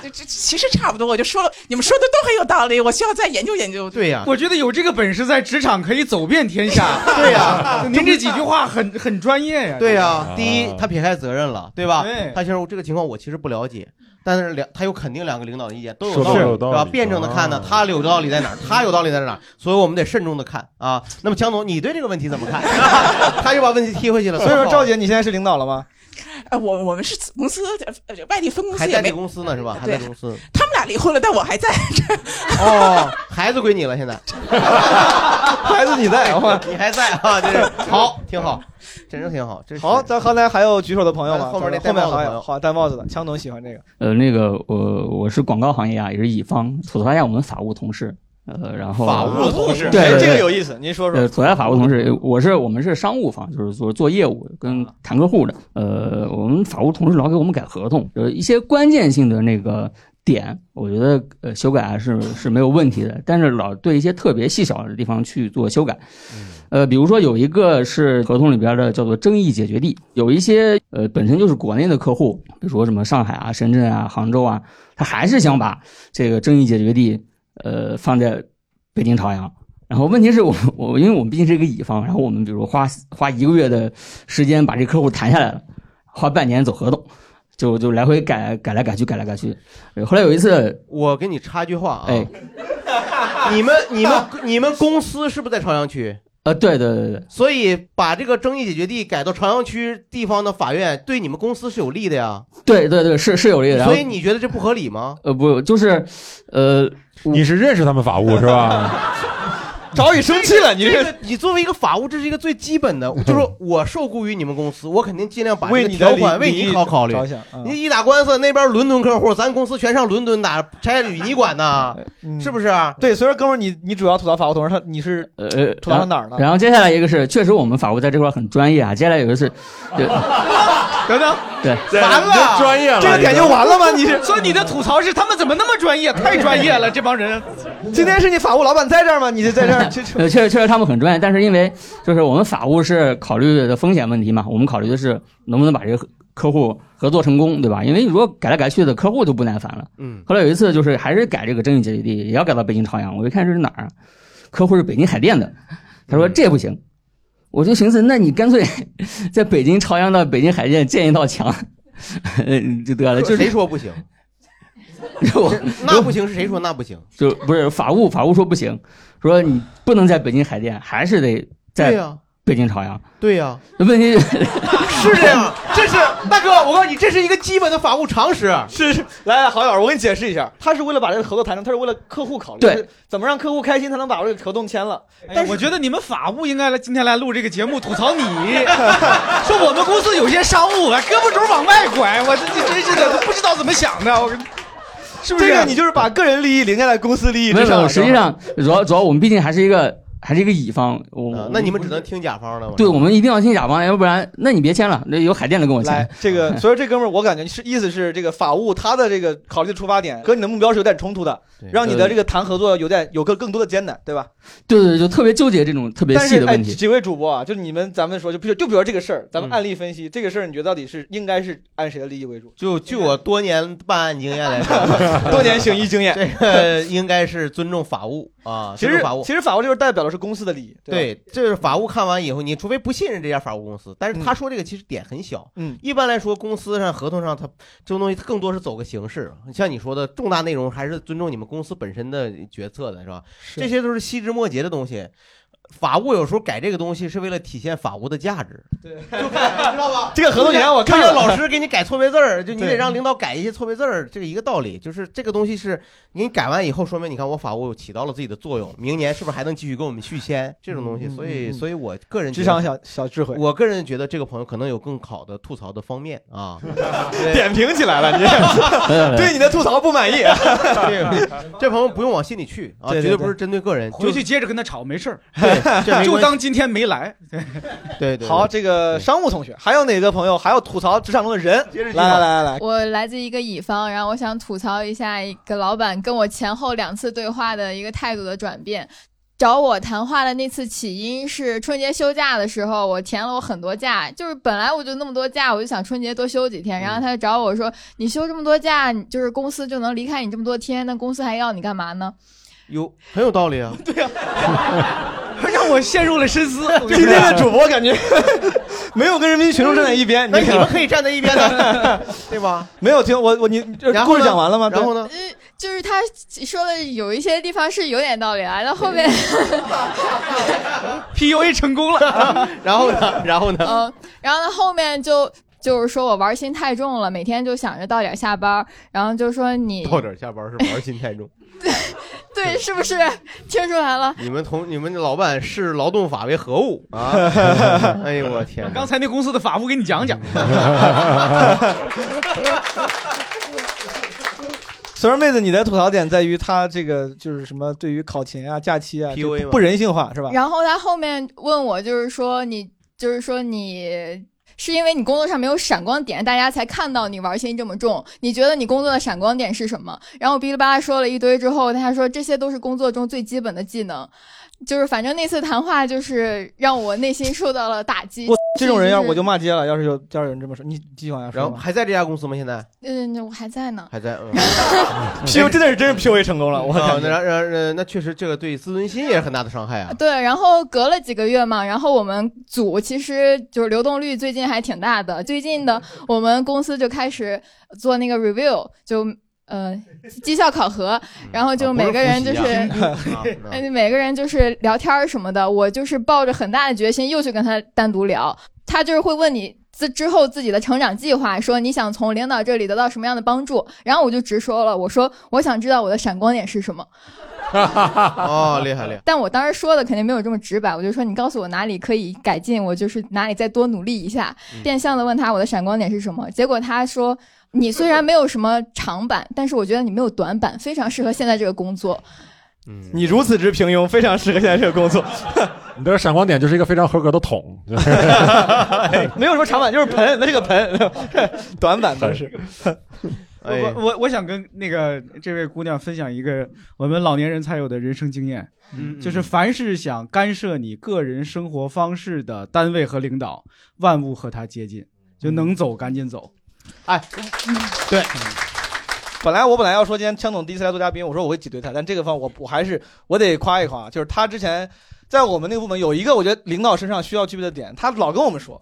这这其实差不多，我就说了，你们说的都很有道理，我需要再研究研究。对呀、我觉得有这个本事，在职场可以走遍天下。对呀。您这几句话很很专业呀。对呀、啊第一，他撇开责任了，对吧？对。他其实这个情况我其实不了解，但是两他有肯定两个领导的意见都有道理，得有道理对吧？辩证的看呢啊，他有道理在哪儿，他有道理在哪儿，所以我们得慎重的看啊。那么江总，你对这个问题怎么看？他又把问题踢回去了。所以说赵姐你现在是领导了吗？呃，我我们是子公司呃外地分公还在这司也没，公司呢是吧？还对在公司。他们俩离婚了，但我还在。哦，孩子归你了，现在。孩子你在，你还在啊？这是 好，挺好，真是挺好。好，咱刚才还有举手的朋友吗？后面那后面戴帽子的朋友好戴帽子的，枪总喜欢这个。呃，那个我我是广告行业啊，也是乙方，吐槽一下我们法务同事。呃，然后法务同事对哎对对这个有意思您说说呃，吐槽一下法务同事，我是我们是商务方，就是做做业务跟谈客户的。呃，我们法务同事老给我们改合同，呃，一些关键性的那个点，我觉得呃修改是是没有问题的，但是老对一些特别细小的地方去做修改。呃，比如说有一个是合同里边的叫做争议解决地，有一些呃本身就是国内的客户，比如说什么上海啊、深圳啊、杭州啊，他还是想把这个争议解决地呃放在北京朝阳。然后问题是我我因为我们毕竟是一个乙方，然后我们比如花花一个月的时间把这客户谈下来了，花半年走合同，就就来回改改来改去改来改去。呃后来有一次，我给你插句话啊，哎，你们你们你们公司是不是在朝阳区？呃，对对对对，所以把这个争议解决地改到朝阳区地方的法院，对你们公司是有利的呀。对对对，是是有利的。所以你觉得这不合理吗？呃不，就是呃，你是认识他们法务是吧？早已生气了，你这个你作为一个法务，这是一个最基本的，就是说我受雇于你们公司，我肯定尽量把这个为你的条款为你好考虑。你一打官司，那边伦敦客户，咱公司全上伦敦打，差旅你管呢？是不是？嗯对，所以说哥们儿，你你主要吐槽法务同事，他你是呃，吐槽到哪儿呢？然后接下来一个是，确实我们法务在这块儿很专业啊。接下来有一个是，对等等，对，完了，专业了这个点就完了吗？你是 所以你的吐槽是他们怎么那么专业？太专业了，这帮人。今天是你法务老板在这儿吗？你就在这儿，确实确实他们很专业，但是因为就是我们法务是考虑的风险问题嘛，我们考虑的是能不能把这个客户合作成功，对吧？因为如果改来改去的，客户就不耐烦了。嗯。后来有一次就是还是改这个争议解决地，也要改到北京朝阳，我一看这是哪儿啊？客户是北京海淀的，他说这不行，我就寻思，那你干脆在北京朝阳到北京海淀建一道墙，就得了。就是谁说不行？我那不行是谁说那不行？就不是法务，法务说不行，说你不能在北京海淀，还是得对在呀北京朝阳。对呀，问题 是这样，这是大哥，我告诉你，这是一个基本的法务常识。是是，来来，郝老师，我给你解释一下，他是为了把这个合作谈成，他是为了客户考虑，对怎么让客户开心，才能把这个合同签了。但是我觉得你们法务应该来今天来录这个节目吐槽你，说我们公司有些商务啊胳膊肘往外拐，我这这真是的都不知道怎么想的，我跟是不是？这个你就是把个人利益凌驾在公司利益之上。实际上主要主要我们毕竟还是一个还是一个乙方，我、啊那你们只能听甲方的吗？对，我们一定要听甲方，要不然那你别签了，那有海淀的跟我签。，这个，所以这哥们儿，我感觉是意思是这个法务他的这个考虑的出发点和你的目标是有点冲突的，让你的这个谈合作有点有个更多的艰难，对吧？对对，对就特别纠结这种特别但是哎，细的问题。几位主播啊，就你们咱们说，就比如就比如这个事儿，咱们嗯案例分析、这个事儿，你觉得到底是应该是按谁的利益为主？就据我多年办案经验来说，多年行医经验，这个应该是尊重法务啊。其实法务其实法务就是代表的是公司的利益，吧对，这是法务看完以后，你除非不信任这家法务公司，但是他说这个其实点很小。嗯，一般来说，公司上合同上，他这种东西更多是走个形式。像你说的，重大内容还是尊重你们公司本身的决策的，是吧？这些都是细枝末节的东西。法务有时候改这个东西是为了体现法务的价值，对，就看知道吧？这个合同你让我看了就像老师给你改错别字儿，就你得对让领导改一些错别字儿，这个一个道理。就是这个东西是你改完以后，说明你看我法务起到了自己的作用，明年是不是还能继续跟我们续签这种东西？所以，所以我个人觉得嗯智商小小智慧，我个人觉得这个朋友可能有更好的吐槽的方面啊。点评起来了，你对你的吐槽不满意？这这朋友不用往心里去啊，对对绝对不是针对个人。回去接着跟他吵，没事儿。就当今天没来。对对，好，这个商务同学，还有哪个朋友还要吐槽职场中的人？来来来来来，我来自一个乙方，然后我想吐槽一下一个老板跟我前后两次对话的一个态度的转变。找我谈话的那次起因是春节休假的时候，我填了我很多假，就是本来我就那么多假，我就想春节多休几天。然后他就找我说：“你休这么多假，就是公司就能离开你这么多天，那公司还要你干嘛呢有很有道理啊。对呀，让我陷入了深思。今天的主播感觉 没有跟人民群众站在一边，那你看们可以站在一边的，对吧？没有听我我你故然后呢事讲完了吗？然后呢？？”就是他说的有一些地方是有点道理啊，到后面 PUA 成功了，然后呢？然后呢？嗯，然后呢后面就就是说我玩心太重了，每天就想着到点下班，然后就说你到点下班是玩心太重。对是不是听出来了？你们同你们的老板视劳动法为何物啊？哎呦我天！刚才那公司的法务给你讲讲。所以说妹子，你的吐槽点在于他这个就是什么，对于考勤啊、假期啊就不人性化是吧？然后他后面问我，就是说你，就是说你。是因为你工作上没有闪光点，大家才看到你玩心这么重。你觉得你工作的闪光点是什么？然后我哔哩吧啦说了一堆之后，他说这些都是工作中最基本的技能。就是反正那次谈话就是让我内心受到了打击。我这种人要我就骂街了。要是有要是有人这么说，你继续往下说。然后还在这家公司吗？现在嗯，我还在呢。还在。嗯 PU 真的是真是 PUA 成功了，我啊感觉。那然然呃那确实这个对自尊心也是很大的伤害啊。对，然后隔了几个月嘛，然后我们组其实就是流动率最近还挺大的。最近的我们公司就开始做那个 review，就呃绩效考核，然后就每个人就是啊是啊 呃每个人就是聊天儿什么的，我就是抱着很大的决心又去跟他单独聊，他就是会问你。之之后自己的成长计划，说你想从领导这里得到什么样的帮助，然后我就直说了，我说我想知道我的闪光点是什么，哦，厉害厉害。但我当时说的肯定没有这么直白，我就说你告诉我哪里可以改进，我就是哪里再多努力一下，嗯变相的问他我的闪光点是什么。结果他说你虽然没有什么长板，但是我觉得你没有短板，非常适合现在这个工作。嗯你如此之平庸，非常适合现在这个工作。你的闪光点就是一个非常合格的桶，没有什么长板，就是盆，那是个盆，短板都是。哎我我我想跟那个这位姑娘分享一个我们老年人才有的人生经验，嗯就是凡是想干涉你个人生活方式的单位和领导，万物和他接近，就能走赶紧走。哎，对。本来我本来要说今天枪总第一次来做嘉宾，我说我会挤兑他，但这个方我我还是我得夸一夸，就是他之前在我们那个部门有一个我觉得领导身上需要具备的点，他老跟我们说，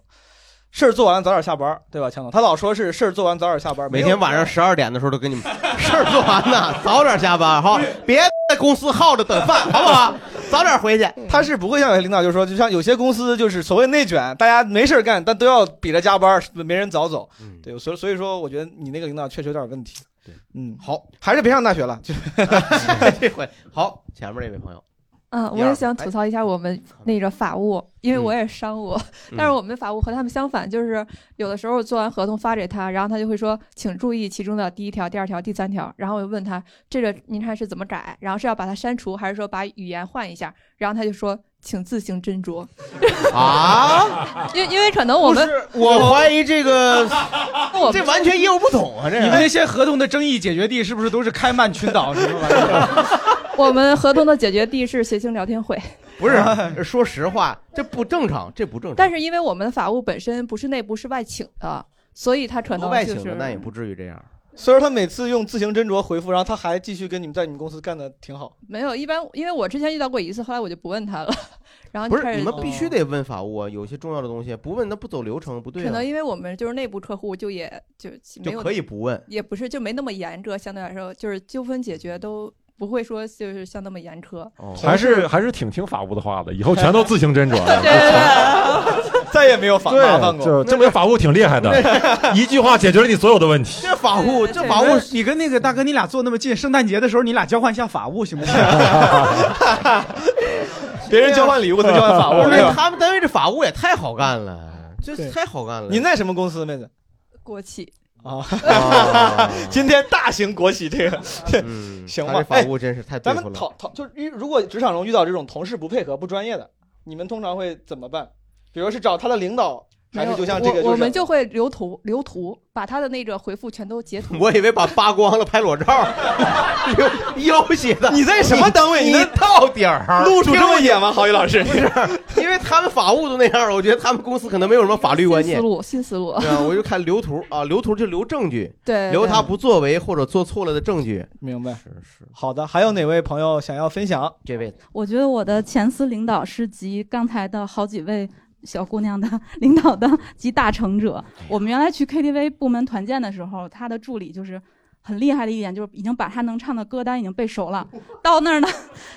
事儿做完了早点下班，对吧，枪总？他老说是事儿做完早点下班，每天晚上十二点的时候都跟你们事儿做完呢，早点下班哈，别在公司耗着等饭，好不好？早点回去。他是不会像有些领导就说，就像有些公司就是所谓内卷，大家没事儿干，但都要比着加班，没人早走。对，所以所以说，我觉得你那个领导确实有点问题。对，嗯，好，还是别上大学了。就 这回好，前面那位朋友，嗯，我也想吐槽一下我们那个法务，因为我也是商务，但是嗯我们的法务和他们相反，就是有的时候做完合同发给他，然后他就会说，请注意其中的第一条、第二条、第三条，然后我就问他这个您看是怎么改，然后是要把它删除，还是说把语言换一下，然后他就说。请自行斟酌啊！因因为可能我们我怀疑这个我这完全业务不懂啊！这你们那些合同的争议解决地是不是都是开曼群岛什么玩意儿？我们合同的解决地是谐星聊天会，不是，说实话，这不正常，这不正常。但是因为我们法务本身不是内部是外请的，所以他可能外就是请的那也不至于这样。所以说他每次用自行斟酌回复，然后他还继续跟你们在你们公司干的挺好。没有，一般因为我之前遇到过一次，后来我就不问他了。然后不就是开始你们必须得问法务啊，有些重要的东西不问那不走流程，不对啊可能。因为我们就是内部客户，就也就就可以不问也不是就没那么严格，相对来说就是纠纷解决都不会说就是像那么严苛。哦还是还是挺听法务的话的，以后全都自行斟酌。再也没有法务麻烦过。就证明法务挺厉害的，一句话解决了你所有的问题。这法务，这法务，你跟那个大哥你俩坐那么近，圣诞节的时候你俩交换一下法务行不行？别人交换礼物，他交换法务？他们单位这法务也太好干了，这对太好干了。您在什么公司，妹子？国企啊哦，今天大型国企这个，嗯 行吧？他这法务真是太咱。们讨讨，就是遇如果职场中遇到这种同事不配合、不专业的，你们通常会怎么办？比如是找他的领导，还是就像这个，我我们就会留图留图，把他的那个回复全都截图。我以为把扒光了拍裸照，要挟的。你在什么单位？你能到点儿，露出这么野吗？郝宇老师，不是，因为他们法务都那样了，我觉得他们公司可能没有什么法律观念新思。路，新思路。对啊，我就看留图啊，留图就留证据，对对留他不作为或者做错了的证据。明白？是是。好的，还有哪位朋友想要分享？这位我觉得我的前司领导是集刚才的好几位小姑娘的领导的集大成者。我们原来去 KTV 部门团建的时候，他的助理就是很厉害的一点，就是已经把他能唱的歌单已经背熟了。到那儿呢，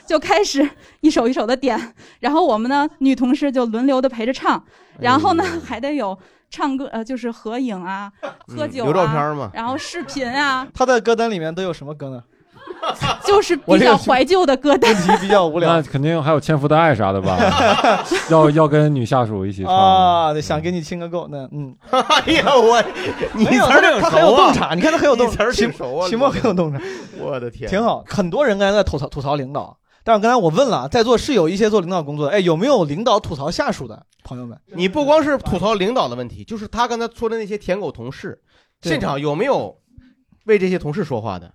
就开始一首一首的点，然后我们呢女同事就轮流的陪着唱，然后呢还得有唱歌呃就是合影啊、喝酒啊、留照片嘛然后视频啊，他的歌单里面都有什么歌呢？就是比较怀旧的歌单。问题比较无聊那肯定还有《千夫的爱》啥的吧？要要跟女下属一起唱。啊，对，想跟你亲个够，那嗯，哎呀我，你词儿挺他很有熟啊洞察，你看他很有洞你词儿挺熟啊期末很有洞察，我的天，挺好。很多人刚才在吐槽吐槽领导，但是刚才我问了，在座是有一些做领导工作的，哎，有没有领导吐槽下属的朋友们？你不光是吐槽领导的问题，就是他刚才说的那些舔狗同事，现场有没有为这些同事说话的？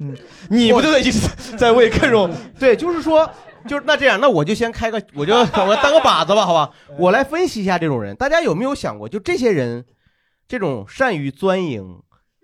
嗯，你不就得一直在 为各种对，就是说，就是那这样，那我就先开个，我就我当个靶子吧，好吧？我来分析一下这种人，大家有没有想过，就这些人，这种善于钻营，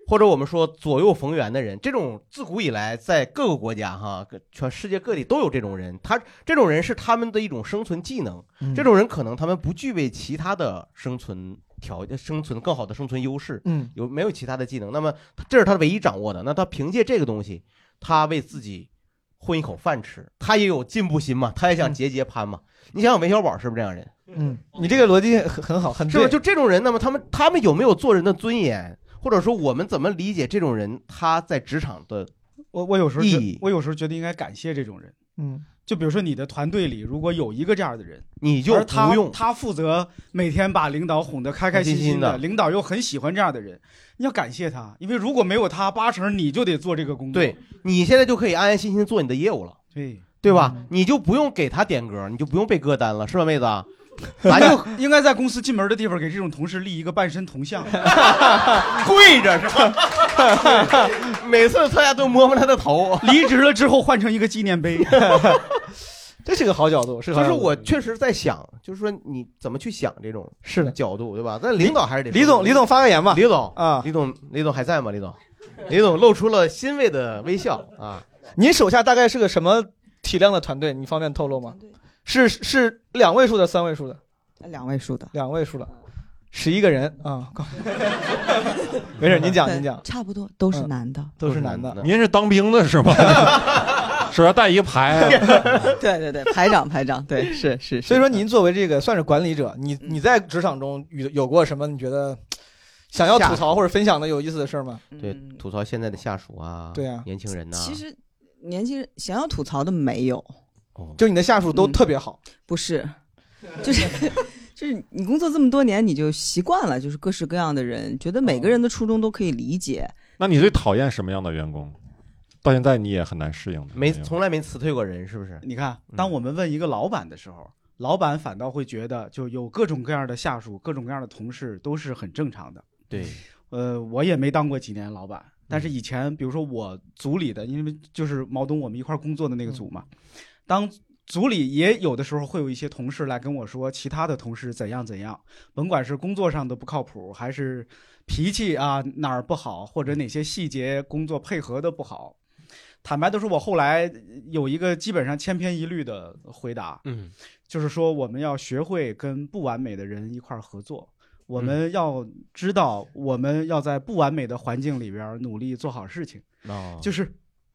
或者我们说左右逢源的人，这种自古以来在各个国家哈，各全世界各地都有这种人。他这种人是他们的一种生存技能，嗯这种人可能他们不具备其他的生存条件、生存更好的生存优势，嗯，有没有其他的技能？那么这是他唯一掌握的，那他凭借这个东西，他为自己混一口饭吃，他也有进步心嘛，他也想节节攀嘛。你想想韦小宝是不是这样人？嗯，你这个逻辑很很好，很是不是？对就这种人，那么他们他们有没有做人的尊严？或者说我们怎么理解这种人他在职场的我我有时候觉意义？我有时候觉得应该感谢这种人。嗯，就比如说你的团队里如果有一个这样的人，你就而他不用他负责每天把领导哄得开开心心的，开心心的领导又很喜欢这样的人，你要感谢他，因为如果没有他，八成你就得做这个工作。对你现在就可以安安心心做你的业务了，对对吧？你就不用给他点歌，你就不用背歌单了，是吧，妹子？咱就应该在公司进门的地方给这种同事立一个半身铜像 跪着是吧？每次参加都摸摸他的头。离职了之后换成一个纪念碑。这是个好角度，是个好就是我确实在想，就是说你怎么去想这种是的角度，对吧？但领导还是得李总，李总发个言吧。李总啊，李总，李总还在吗？李总，李总露出了欣慰的微笑啊。您手下大概是个什么体量的团队？你方便透露吗？是是两位数的，三位数的？两位数的，两位数的，十一个人啊。高没事，您讲，您讲。差不多都是嗯。男的，都是男的。您是当兵的是吗？手上带一个牌，对对对，排长排长，对是是。所以说，您作为这个算是管理者，你你在职场中有有过什么你觉得想要吐槽或者分享的有意思的事儿吗？对，吐槽现在的下属啊，对啊。年轻人呐。其实年轻人想要吐槽的没有，就你的下属都特别好，不是，就是 就是你工作这么多年，你就习惯了，就是各式各样的人，觉得每个人的初衷都可以理解。那你最讨厌什么样的员工？到现在你也很难适应的。没从来没辞退过人，是不是？你看，当我们问一个老板的时候，老板反倒会觉得，就有各种各样的下属、各种各样的同事都是很正常的。对，呃，我也没当过几年老板，但是以前，比如说我组里的，因为就是毛东我们一块儿工作的那个组嘛，当组里也有的时候会有一些同事来跟我说，其他的同事怎样怎样，甭管是工作上的不靠谱，还是脾气啊哪儿不好，或者哪些细节工作配合的不好。坦白的说，我后来有一个基本上千篇一律的回答，嗯，就是说我们要学会跟不完美的人一块儿合作，我们要知道我们要在不完美的环境里边努力做好事情，哦就是。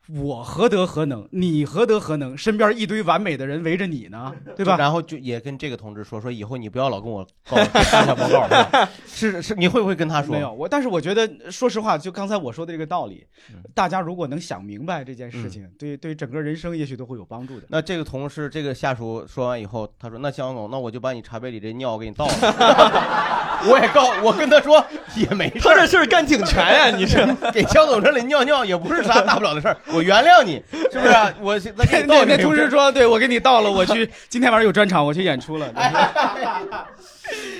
我何德何能？你何德何能？身边一堆完美的人围着你呢，对吧？然后就也跟这个同志说说，以后你不要老跟我告发下报告，是吧是是，你会不会跟他说？没有，我但是我觉得，说实话，就刚才我说的这个道理，嗯大家如果能想明白这件事情，对对整个人生也许都会有帮助的。那这个同事，这个下属说完以后，他说：“那江总，那我就把你茶杯里这尿给你倒了。” 我也告，我跟他说也没事他这事儿干挺全呀你是 给肖总这里尿尿也不是啥大不了的事儿，我原谅你，是不是啊？我 那那同事说：“对我给你倒了，我去今天晚上有专场，我去演出了。”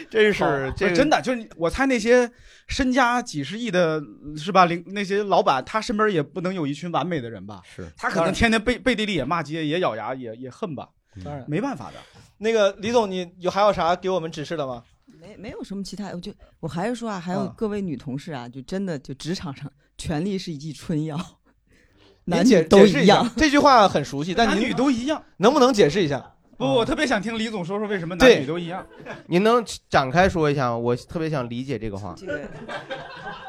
真是这真的，就是我猜那些身家几十亿的，是吧？领那些老板，他身边也不能有一群完美的人吧？是他可能天天背背地里也骂街，也咬牙，也也恨吧？当然没办法的。那个李总，你有还有啥给我们指示的吗？没没有什么其他，我就我还是说啊，还有嗯各位女同事啊，就真的就职场上权力是一剂春药，男女都一样。这句话很熟悉，但您男女都一样，能不能解释一下？不，我特别想听李总说说为什么男女都一样。您能展开说一下吗？我特别想理解这个话。这个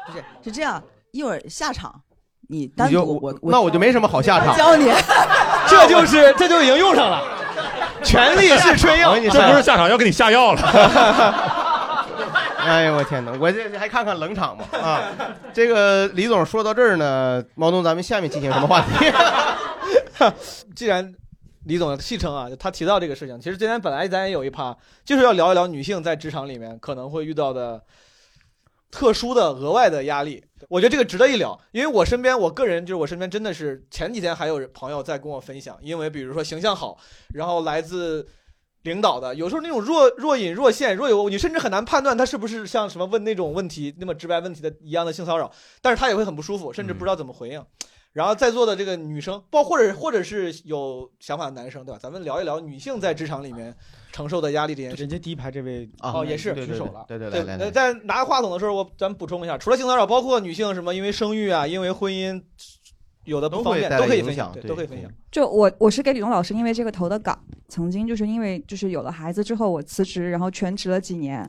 不是是这样，一会儿下场你单独我那我就没什么好下场教你，这就是这就已经用上了，权力是春药，这不是下场要给你下药了。哎呦我天哪！我这还看看冷场嘛啊！这个李总说到这儿呢，毛东，咱们下面进行什么话题？既然李总戏称啊，他提到这个事情，其实今天本来咱也有一趴，就是要聊一聊女性在职场里面可能会遇到的特殊的额外的压力。我觉得这个值得一聊，因为我身边，我个人就是我身边真的是前几天还有朋友在跟我分享，因为比如说形象好，然后来自。领导的有时候那种若若隐若现、若有，你甚至很难判断他是不是像什么问那种问题那么直白问题的一样的性骚扰，但是他也会很不舒服，甚至不知道怎么回应。然后在座的这个女生，包或者或者是有想法的男生，对吧？咱们聊一聊女性在职场里面承受的压力这件事。人家第一排这位哦，也是举手了，对对对，对在拿话筒的时候，我咱们补充一下，除了性骚扰，包括女性什么因为生育啊，因为婚姻有的不方便都会都可以分享，都可以分享。就我我是给李东老师因为这个投的稿，曾经就是因为就是有了孩子之后，我辞职，然后全职了几年。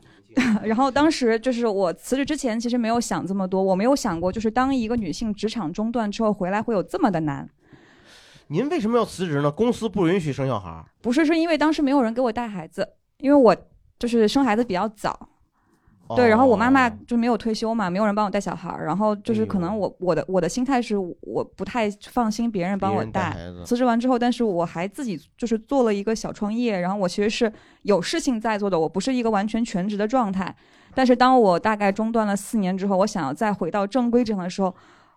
然后当时就是我辞职之前，其实没有想这么多，我没有想过就是当一个女性职场中断之后回来会有这么的难。您为什么要辞职呢？公司不允许生小孩儿。不是，是因为当时没有人给我带孩子，因为我就是生孩子比较早。对，然后我妈妈就没有退休嘛，没有人帮我带小孩儿，然后就是可能我我的我的心态是我不太放心别人帮我带。辞职完之后，但是我还自己就是做了一个小创业，然后我其实是有事情在做的，我不是一个完全全职的状态。但是当我大概中断了四年之后，我想要再回到正规职场的时候，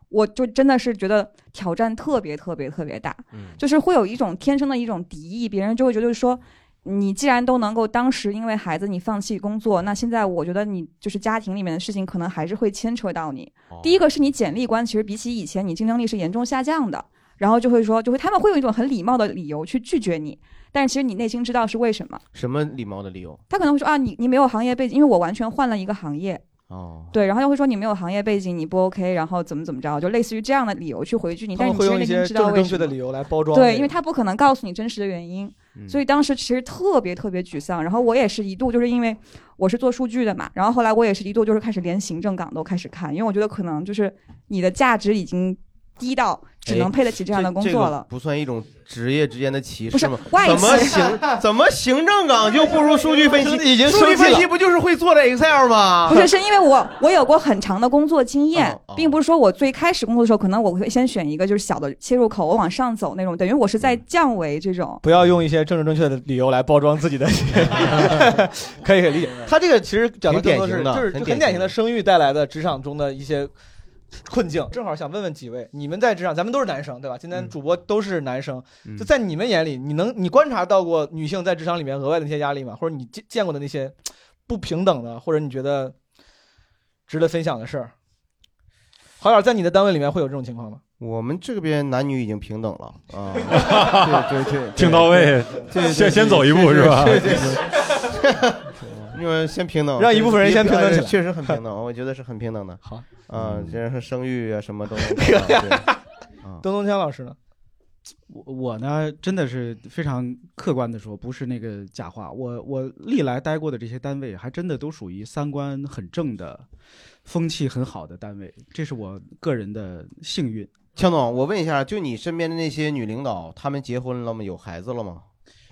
我就真的是觉得挑战特别特别特别大，嗯就是会有一种天生的一种敌意，别人就会觉得说。你既然都能够当时因为孩子你放弃工作，那现在我觉得你就是家庭里面的事情可能还是会牵扯到你。第一个是你简历关，其实比起以前你竞争力是严重下降的，然后就会说，就会他们会有一种很礼貌的理由去拒绝你，但是其实你内心知道是为什么。什么礼貌的理由？他可能会说啊，你你没有行业背景，因为我完全换了一个行业。哦，对，然后又会说你没有行业背景，你不 OK，然后怎么怎么着，就类似于这样的理由去回拒你，但是们会用一些你其实内心知道政治正确。的理由来包装对，因为他不可能告诉你真实的原因，所以当时其实特别特别沮丧。然后我也是一度就是因为我是做数据的嘛，然后后来我也是一度就是开始连行政岗都开始看，因为我觉得可能就是你的价值已经低到只能配得起这样的工作了。哎不算一种职业之间的歧不是视吗？外怎么行 怎么行政岗就不如数据分析？已经数据生气了分析不就是会做的 Excel 吗？不是，是因为我我有过很长的工作经验，哦并不是说我最开始工作的时候，可能我会先选一个就是小的切入口，我往上走那种，等于我是在降维这种。不要用一些政治正确的理由来包装自己的，可以可以理解。他这个其实讲的更多是挺典型的就是很典型的生育带来的职场中的一些困境。正好想问问几位，你们在职场，咱们都是男生对吧？今天主播都是男生，嗯就在你们眼里，你能你观察到过女性在职场里面额外的那些压力吗？或者你见见过的那些不平等的，或者你觉得值得分享的事儿？好友，在你的单位里面会有这种情况吗？我们这边男女已经平等了啊，对对对，挺到位先先走一步是吧对对对，因为先平等，让一部分人先平等起来确实很平等，我觉得是很平等的。好，啊，既然是生育啊，什么都能 做到。对 东东锵老师呢？我我呢，真的是非常客观的说，不是那个假话。我我历来待过的这些单位，还真的都属于三观很正的、风气很好的单位，这是我个人的幸运。强总，我问一下，就你身边的那些女领导，她们结婚了吗？有孩子了吗？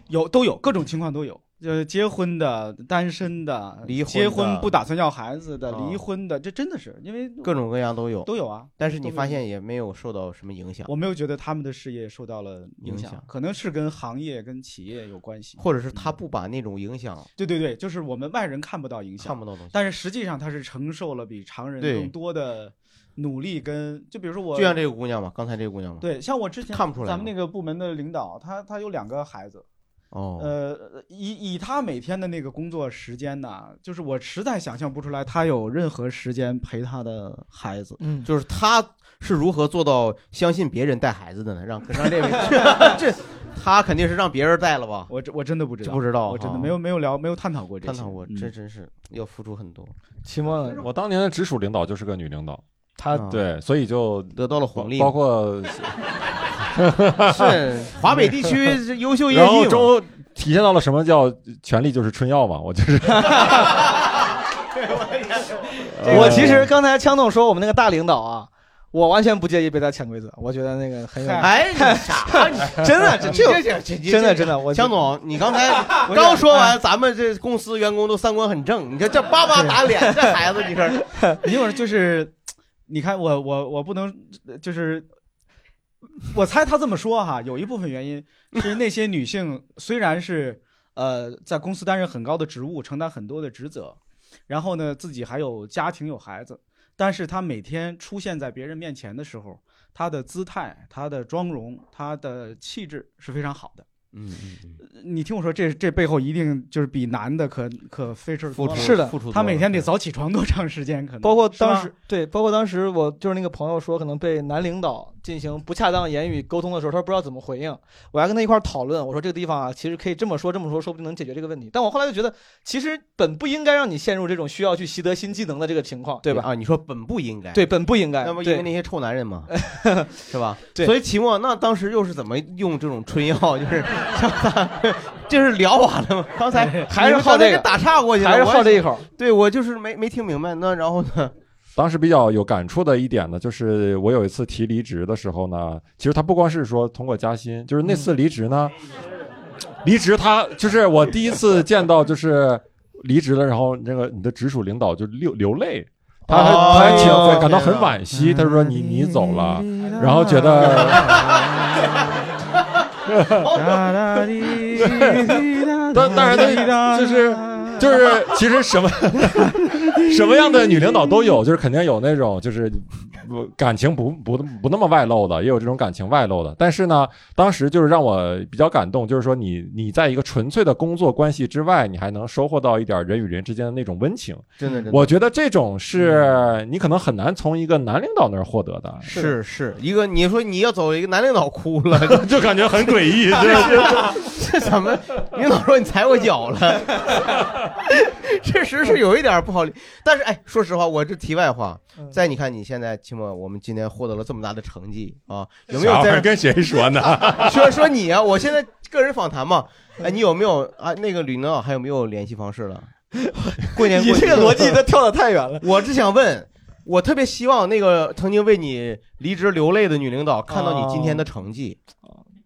有都有各种情况都有，呃，结婚的、单身的、离婚的。结婚不打算要孩子的、啊离婚的，这真的是因为各种各样都有，都有啊。但是你发现也没有受到什么影响，我没有觉得他们的事业受到了影响，影响。可能是跟行业、跟企业有关系，或者是他不把那种影响，对对对，就是我们外人看不到影响，看不到东西。但是实际上他是承受了比常人更多的努力跟，就比如说我，就像这个姑娘嘛，刚才这个姑娘嘛，对，像我之前看不出来咱们那个部门的领导，他他有两个孩子。哦，呃，以以他每天的那个工作时间呢，就是我实在想象不出来他有任何时间陪他的孩子。嗯，就是他是如何做到相信别人带孩子的呢？让 让这位 这他肯定是让别人带了吧？我我真的不知道，不知道，我真的没有没有聊没有探讨过这些，探讨过，嗯这真是要付出很多。期末？我当年的直属领导就是个女领导，她对，所以就得到了红利包括 是华北地区 优秀业然后绩嘛中体现到了什么叫权力就是春药嘛，我就是。我其实刚才枪总说我们那个大领导啊，我完全不介意被他潜规则，我觉得那个很有。哎，你啥？你真的，这这这这真的真的，我枪总，你刚才刚说完，咱们这公司员工都三观很正，你看这叭叭打脸，这孩子你说，一会儿就是，你看我我我不能就是。我猜他这么说哈，有一部分原因是那些女性虽然是呃在公司担任很高的职务，承担很多的职责，然后呢自己还有家庭有孩子，但是她每天出现在别人面前的时候，她的姿态、她的妆容、她的气质是非常好的。嗯嗯你听我说，这这背后一定就是比男的可可费事儿多了。是的，付出他每天得早起床多长时间？可能包括当时对，包括当时我就是那个朋友说，可能被男领导进行不恰当言语沟通的时候，他不知道怎么回应。我还跟他一块儿讨论，我说这个地方啊，其实可以这么说这么说，说不定能解决这个问题。但我后来就觉得，其实本不应该让你陷入这种需要去习得新技能的这个情况，对吧？啊，你说本不应该，对，本不应该。那不因为那些臭男人嘛，是吧？对所以期末 那当时又是怎么用这种春药？就是 就是聊完了吗？刚才还是好这个打岔过去了，还是好这一口口。对我就是没没听明白，那然后呢？当时比较有感触的一点呢，就是我有一次提离职的时候呢，其实他不光是说通过加薪，就是那次离职呢，离职他就是我第一次见到就是离职了，然后那个你的直属领导就流流泪。他还他还挺感到很惋惜，他说你你走了，然后觉得，当当然他就是就是其实什么 什么样的女领导都有，就是肯定有那种就是不感情不不不那么外露的，也有这种感情外露的。但是呢，当时就是让我比较感动，就是说你你在一个纯粹的工作关系之外，你还能收获到一点人与人之间的那种温情。真的真的我觉得这种是你可能很难从一个男领导那儿获得的。是是一个，你说你要走一个男领导哭了，就感觉很诡异 这怎么？领导说你踩我脚了，确实是有一点不好理。但是哎，说实话，我这题外话，在你看你现在起码，我们今天获得了这么大的成绩啊，有没有在小孩跟谁说呢说 说你啊，我现在个人访谈嘛，哎，你有没有啊？那个吕领导还有没有联系方式了？过年过你这个逻辑都跳得太远了。我只想问，我特别希望那个曾经为你离职流泪的女领导看到你今天的成绩，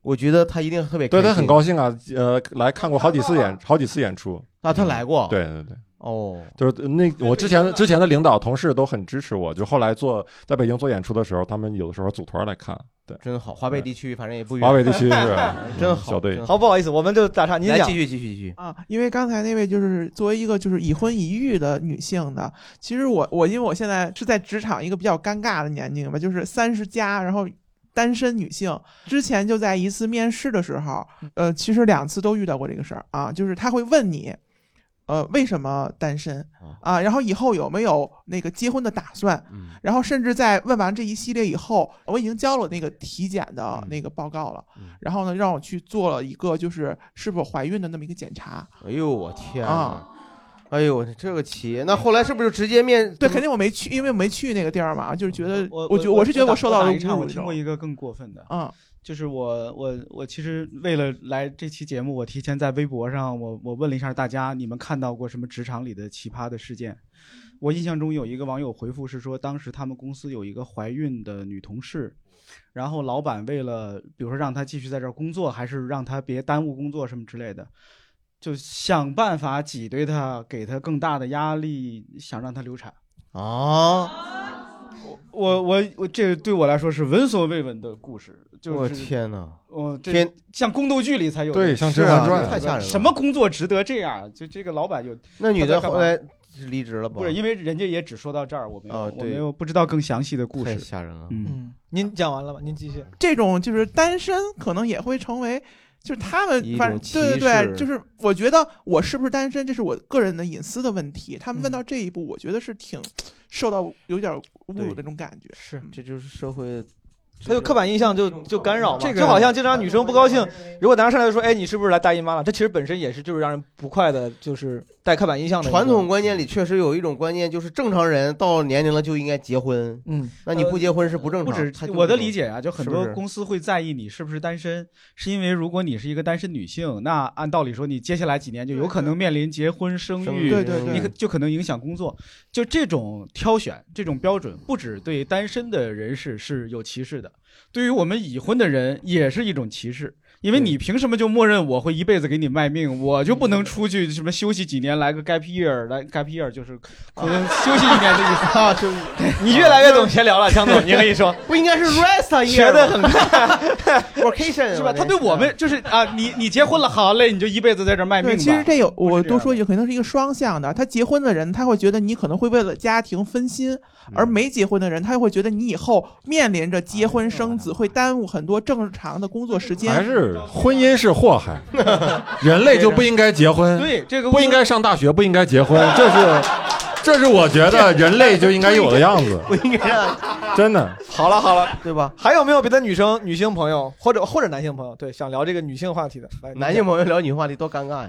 我觉得她一定特别对他很高兴啊，呃，来看过好几次演好几次演出啊，她来过，对对对。哦，就是那我之前之前的领导同事都很支持我，就后来做在北京做演出的时候，他们有的时候组团来看，对，真好。华北地区反正也不远，华北地区是 真好，小队好，不好意思，我们就打岔，您讲来继续继续继续。啊，因为刚才那位就是作为一个就是已婚已育的女性的，其实我我因为我现在是在职场一个比较尴尬的年龄吧，就是三十加，然后单身女性。之前就在一次面试的时候，呃，其实两次都遇到过这个事儿啊，就是他会问你。呃，为什么单身啊？然后以后有没有那个结婚的打算？然后甚至在问完这一系列以后，我已经交了那个体检的那个报告了，然后呢，让我去做了一个就是是否怀孕的那么一个检查。哎呦，我天啊！哎呦，这个企业，那后来是不是就直接面？对，肯定我没去，因为我没去那个地儿嘛，就是觉得，我我觉我是觉得我受到了打一岔，我听过一个更过分的啊，就是我我我其实为了来这期节目，我提前在微博上我我问了一下大家，你们看到过什么职场里的奇葩的事件？我印象中有一个网友回复是说，当时他们公司有一个怀孕的女同事，然后老板为了比如说让她继续在这儿工作，还是让她别耽误工作什么之类的，就想办法挤兑她，给她更大的压力，想让她流产。啊！我我我这对我来说是闻所未闻的故事，就是我天哪哦，这天像宫斗剧里才有的，对像是啊甄嬛传太吓人了什么工作值得这样？就这个老板就那女的后来是离职了吧？不是因为人家也只说到这儿，我没有、啊对我没有不知道更详细的故事，太吓人了。嗯，嗯，您讲完了吧？您继续。这种就是单身，可能也会成为。就是他们反正对对对，就是我觉得我是不是单身，这是我个人的隐私的问题。他们问到这一步，我觉得是挺受到有点侮辱的那种感觉。是，这就是社会他就刻板印象就就干扰嘛，这个就好像经常女生不高兴，如果男生上来就说，哎，你是不是来大姨妈了？这其实本身也是就是让人不快的，就是带刻板印象的一个传统观念里确实有一种观念，就是正常人到了年龄了就应该结婚。嗯，那你不结婚是不正常。不止他就我的理解啊，就很是不是多公司会在意你是不是单身，是因为如果你是一个单身女性，那按道理说你接下来几年就有可能面临结婚生育，对对对你可就可能影响工作。就这种挑选这种标准，不止对单身的人士是有歧视的，对于我们已婚的人也是一种歧视。因为你凭什么就默认我会一辈子给你卖命，我就不能出去什么休息几年来个 gap year 来 gap year 就是可能休息一年的意思。啊，就你越来越懂闲聊了，强总，你可以说。不应该是 rest 啊，学得很快。Vacation 是吧？他对我们就是啊，你你结婚了，好嘞，你就一辈子在这儿卖命对，其实这有我多说一句，可能是一个双向的。他结婚的人，他会觉得你可能会为了家庭分心；嗯。而没结婚的人，他会觉得你以后面临着结婚生子，会耽误很多正常的工作时间。还是婚姻是祸害，人类就不应该结婚，对这个不应该上大学，不应该结婚，这是这是我觉得人类就应该有的样子，不应该让真的。好了好了，对吧？还有没有别的女生、女性朋友，或者或者男性朋友，对，想聊这个女性话题的？来，男性朋友聊女性话题多尴尬呀。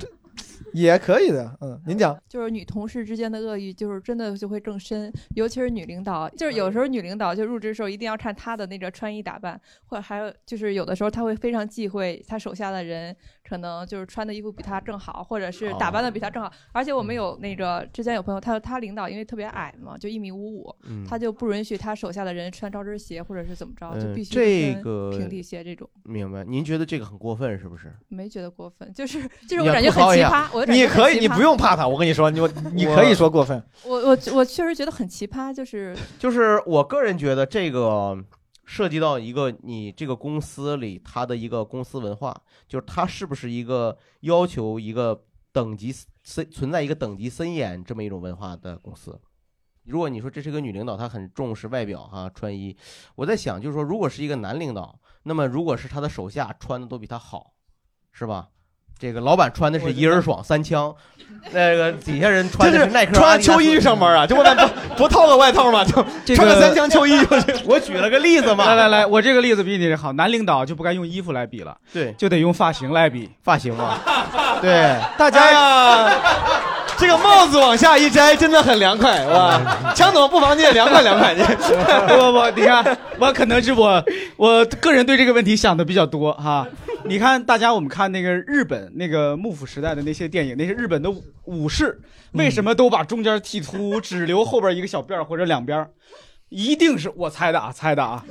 也可以的。嗯，您讲。就是女同事之间的恶意，就是真的就会更深，尤其是女领导，就是有时候女领导就入职的时候一定要看她的那个穿衣打扮，或者还有就是有的时候她会非常忌讳她手下的人可能就是穿的衣服比他更好，或者是打扮的比他更好。而且我们有那个之前有朋友，他他领导因为特别矮嘛，就一米五五嗯，他就不允许他手下的人穿高跟鞋或者是怎么着，就嗯必须穿这个平底鞋这种。明白？您觉得这个很过分是不是？没觉得过分，就是就是我感觉很奇葩，我你可以，你不用怕他。我跟你说，你我 你可以说过分。我我我确实觉得很奇葩，就是就是我个人觉得这个涉及到一个你这个公司里他的一个公司文化，就是他是不是一个要求一个等级森存在一个等级森严这么一种文化的公司。如果你说这是个女领导，她很重视外表哈、穿衣，我在想就是说，如果是一个男领导，那么如果是他的手下穿的都比他好，是吧？这个老板穿的是一人爽三枪，那个底下人穿的是耐克、穿秋衣上班啊，就外面不不 套个外套吗？就穿个个三枪秋衣就去。我举了个例子嘛，来来来，我这个例子比你这好。男领导就不该用衣服来比了，对，就得用发型来比。发型嘛，对，大家呀，这个帽子往下一摘，真的很凉快哇！强总不妨你也凉快凉快，你不不不，你看，我可能是我我个人对这个问题想的比较多哈。你看，大家我们看那个日本那个幕府时代的那些电影，那些日本的武武士为什么都把中间剃秃，只留后边一个小辫儿或者两边儿？一定是我猜的啊，猜的啊，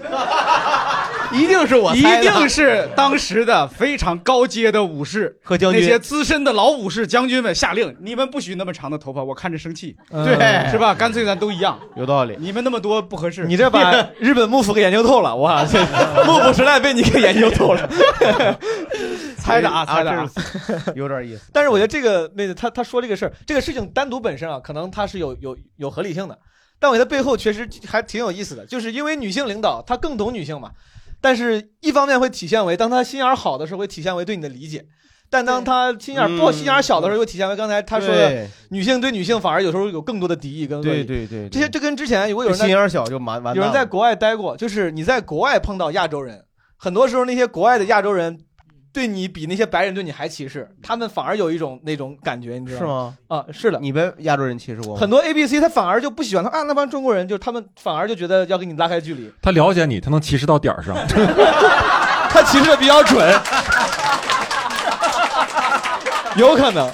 一定是我一猜的定是当时的非常高阶的武士和将军那些资深的老武士将军们下令，你们不许那么长的头发，我看着生气，对是吧？干脆咱都一样，有道理。你们那么多不合适，你这把 日本幕府给研究透了，哇！这 幕府时代被你给研究透了。猜的啊，猜的啊，有点意思。但是我觉得这个妹子，她她说这个事儿，这个事情单独本身啊，可能它是有有有合理性的，但我觉得背后确实还挺有意思的，就是因为女性领导她更懂女性嘛，但是一方面会体现为当他心眼儿好的时候，会体现为对你的理解。但当他心眼儿不嗯心眼儿小的时候，又体现为刚才他说的对。女性对女性反而有时候有更多的敌意跟恶意。对对对对。这些这跟之前有有人在心眼儿小就蛮完蛋了。有人在国外待过，就是你在国外碰到亚洲人，很多时候那些国外的亚洲人对你比那些白人对你还歧视，他们反而有一种那种感觉，你知道是吗？啊，是的，你被亚洲人歧视过吗？很多 A B C 他反而就不喜欢他啊，那帮中国人就他们反而就觉得要跟你拉开距离，他了解你，他能歧视到点儿上。他歧视的比较准，有可能。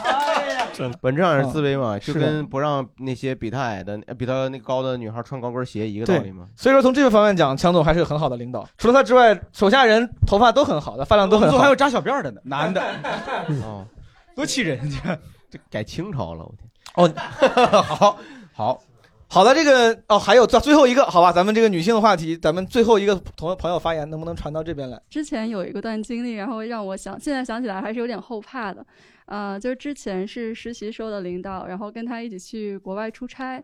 本质上是自卑嘛，就跟不让那些比他矮的、呃比他那高的女孩穿高跟鞋一个道理嘛。，所以说从这个方面讲，强总还是个很好的领导。除了他之外，手下人头发都很好的，发量都很好。还有扎小辫儿的呢，男的，哦，多气人！这这改清朝了，我天。哦，好，好，好的，这个哦，还有最最后一个，好吧，咱们这个女性的话题，咱们最后一个同朋友发言，能不能传到这边来？之前有一个段经历，然后让我想，现在想起来还是有点后怕的。呃，就是之前是实习时候的领导，然后跟他一起去国外出差，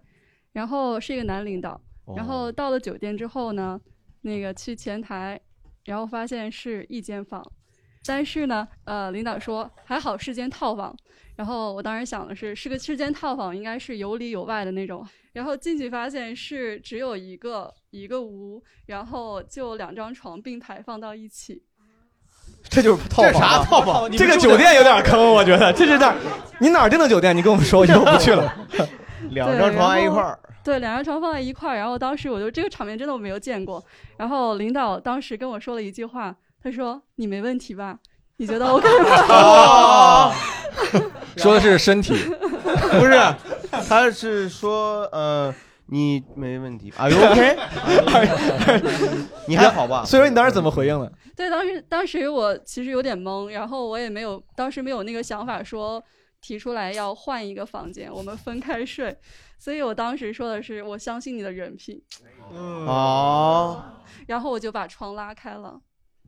然后是一个男领导，然后到了酒店之后呢，那个去前台，然后发现是一间房，但是呢，呃，领导说还好是间套房，然后我当时想的是是个是间套房，应该是有里有外的那种，然后进去发现是只有一个一个屋，然后就两张床并排放到一起。这就是套这房啊，啥套房 这个酒店有点坑，我觉得这是哪儿？你哪儿订的酒店？你跟我们说，我以后不去了。两张床挨一块儿。对，两张床放在一块儿，然后当时我就这个场面真的我没有见过。然后领导当时跟我说了一句话，他说：“你没问题吧？你觉得 OK 吗？”哦，说的是身体，不是，他是说呃，你没问题，Are you OK？你还好吧？所以说你当时怎么回应的？对，当时当时我其实有点懵，然后我也没有，当时没有那个想法说提出来要换一个房间，我们分开睡。所以我当时说的是我相信你的人品，哦，然后我就把窗拉开了。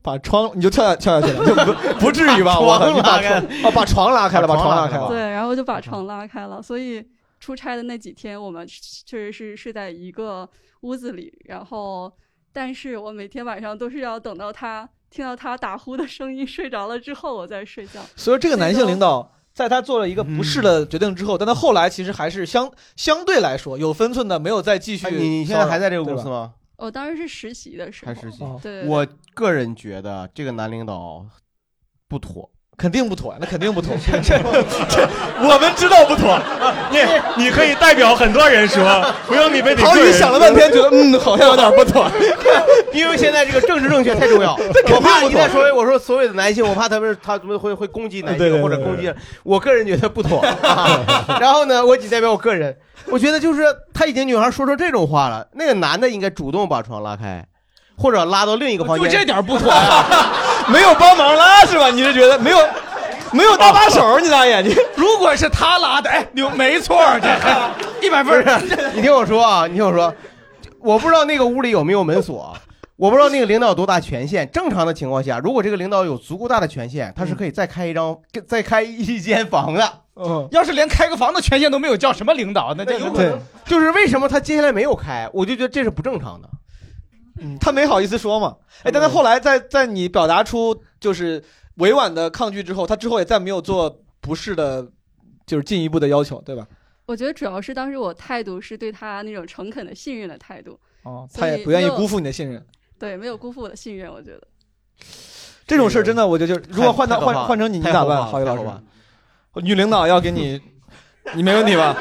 把窗你就跳下跳下去了，就不不至于吧？我床你把拉开哦，把床拉开了，把床拉开了。对，然后就把床拉开了。所以出差的那几天，我们确实是睡在一个屋子里，然后，但是我每天晚上都是要等到他听到他打呼的声音睡着了之后，我再睡觉。所以说这个男性领导。在他做了一个不适的决定之后，但他后来其实还是相相对来说有分寸的，没有再继续骚扰。哎你你现在还在这个公司吗？我当时是实习的时候，还实习。对，我个人觉得这个男领导不妥，肯定不妥，那肯定不妥。这 这我们知道不妥，你你可以代表很多人说，不用你非得郝宇想了半天，觉得嗯，好像有点不妥。因为现在这个政治正确太重要，我怕一旦说我说所有的男性，我怕他们他们会会攻击男对对对性或者攻击，我个人觉得不妥。啊然后呢，我仅代表我个人，我觉得就是他已经女孩说出这种话了，那个男的应该主动把床拉开，或者拉到另一个房间。就这点不妥呀，没有帮忙拉是吧？你是觉得没有没有搭把手？你大爷，你 如果是他拉的，哎，牛，没错，这 一百分，你听我说啊，你听我说，我不知道那个屋里有没有门锁，我不知道那个领导有多大权限。正常的情况下，如果这个领导有足够大的权限，他是可以再开一张、再开一间房的。嗯，要是连开个房的权限都没有，叫什么领导？那这有可能。就是为什么他接下来没有开，我就觉得这是不正常的。他没好意思说嘛。哎，但他后来在在你表达出就是委婉的抗拒之后，他之后也再没有做不是的，就是进一步的要求，对吧？我觉得主要是当时我态度是对他那种诚恳的信任的态度。哦，他也不愿意辜负你的信任。对，没有辜负我的信任，我觉得。这种事儿真的，我觉得就是如果换到换换成你，你咋办？郝宇老师，女领导要给你，你没问题吧？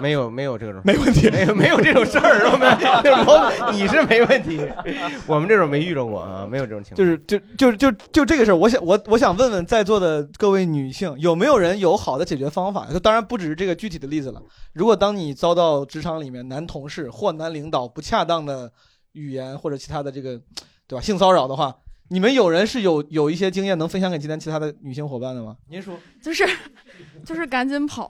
没有没有这种没问题，没有没有这种事儿，我们 你是没问题，我们这种没遇着过啊，没有这种情况。就是就就就就这个事儿，我想我我想问问在座的各位女性，有没有人有好的解决方法？就当然不只是这个具体的例子了。如果当你遭到职场里面男同事或男领导不恰当的语言或者其他的这个，对吧？性骚扰的话，你们有人是有有一些经验能分享给今天其他的女性伙伴的吗？您说，就是就是赶紧跑。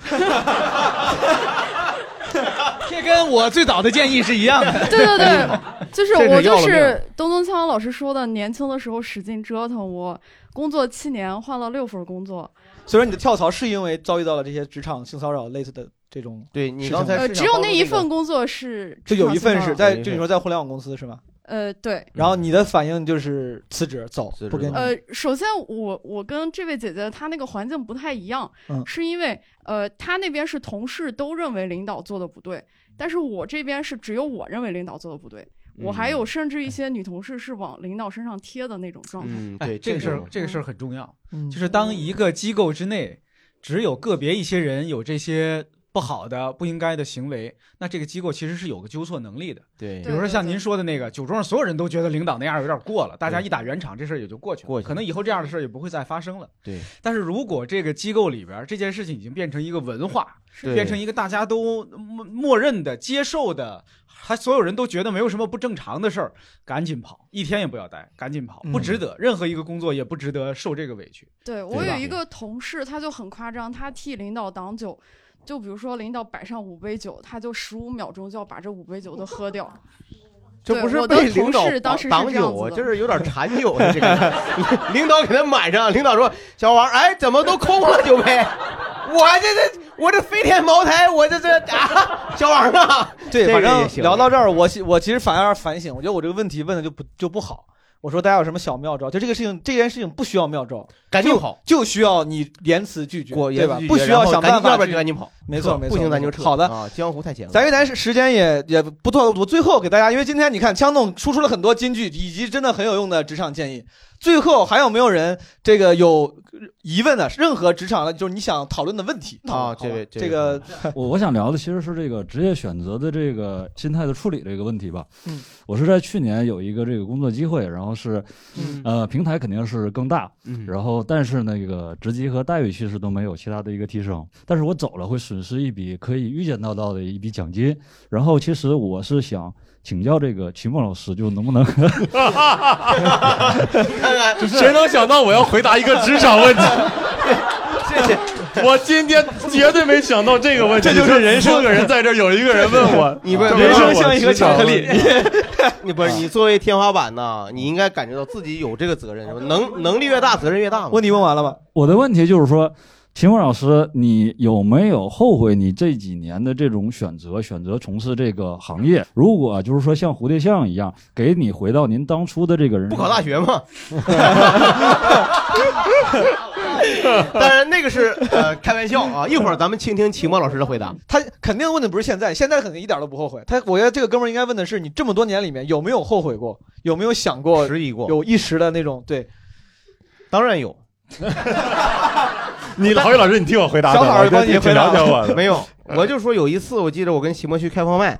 这跟我最早的建议是一样的。对对对，就是我就是东东锵老师说的，年轻的时候使劲折腾，我工作七年换了六份工作，所以说你的跳槽是因为遭遇到了这些职场性骚扰类似的这种对你刚才呃，只有那一份工作是就有一份是在就你说在互联网公司是吧？呃对。然后你的反应就是辞职走，不跟你呃，首先我我跟这位姐姐她那个环境不太一样，嗯是因为呃他那边是同事都认为领导做的不对，但是我这边是只有我认为领导做的不对，我还有甚至一些女同事是往领导身上贴的那种状态。嗯，对，这个事儿，这个事儿很重要。嗯就是当一个机构之内只有个别一些人有这些不好的、不应该的行为，那这个机构其实是有个纠错能力的。对比如说像您说的那个，酒桌上所有人都觉得领导那样有点过了，大家一打圆场，这事儿也就过去了。过去可能以后这样的事儿也不会再发生了。对，但是如果这个机构里边这件事情已经变成一个文化，变成一个大家都默默认的、接受的，还所有人都觉得没有什么不正常的事儿，赶紧跑，一天也不要待，赶紧跑，不值得，任何一个工作也不值得受这个委屈。对我有一个同事，他就很夸张，他替领导挡酒，就比如说领导摆上五杯酒，他就十五秒钟就要把这五杯酒都喝掉。这不是被领导事当时是挡酒啊，这样子的这是有点馋酒的这个。领导给他满上，领导说：“小王，哎，怎么都空了酒杯？我这这我这飞天茅台，我这这啊，小王啊，对，反正也行聊到这儿，我我其实反而反省，我觉得我这个问题问的就不就不好。我说大家有什么小妙招？就这个事情，这件事情不需要妙招，就赶紧跑，就需要你言辞拒绝，对吧不需要想办法要不然就赶紧跑没错没错，不行咱就撤好的啊江湖太险了咱因为咱是时间也也不多，我最后给大家，因为今天你看枪总输出了很多金句，以及真的很有用的职场建议。最后还有没有人这个有疑问的？任何职场的，就是你想讨论的问题啊这位这个 我我想聊的其实是这个职业选择的这个心态的处理这个问题吧。嗯，我是在去年有一个这个工作机会，然后是，嗯呃，平台肯定是更大，嗯然后但是那个职级和待遇其实都没有其他的一个提升，但是我走了会损失一笔可以预见到到的一笔奖金，然后其实我是想。请教这个秦梦老师，就能不能？谁能想到我要回答一个职场问题？谢谢。我今天绝对没想到这个问题，这就是人生四个人在这儿，有一个人问我，你不人生像一个巧克力。你不是你作为天花板呢，你应该感觉到自己有这个责任，能能力越大，责任越大嘛。问题问完了吗？我的问题就是说，秦墨老师，你有没有后悔你这几年的这种选择，选择从事这个行业？如果就是说像蝴蝶巷一样，给你回到您当初的这个人，不考大学吗？当然，那个是呃开玩笑啊。一会儿咱们倾听秦墨老师的回答。他肯定问的不是现在，现在肯定一点都不后悔。他我觉得这个哥们儿应该问的是，你这么多年里面有没有后悔过？有没有想过、迟疑过？有一时的那种对，当然有。你郝宇老师，你听我回答的，小郝儿帮你挺回答了解我的。没有，我就说有一次，我记得我跟齐墨去开放麦，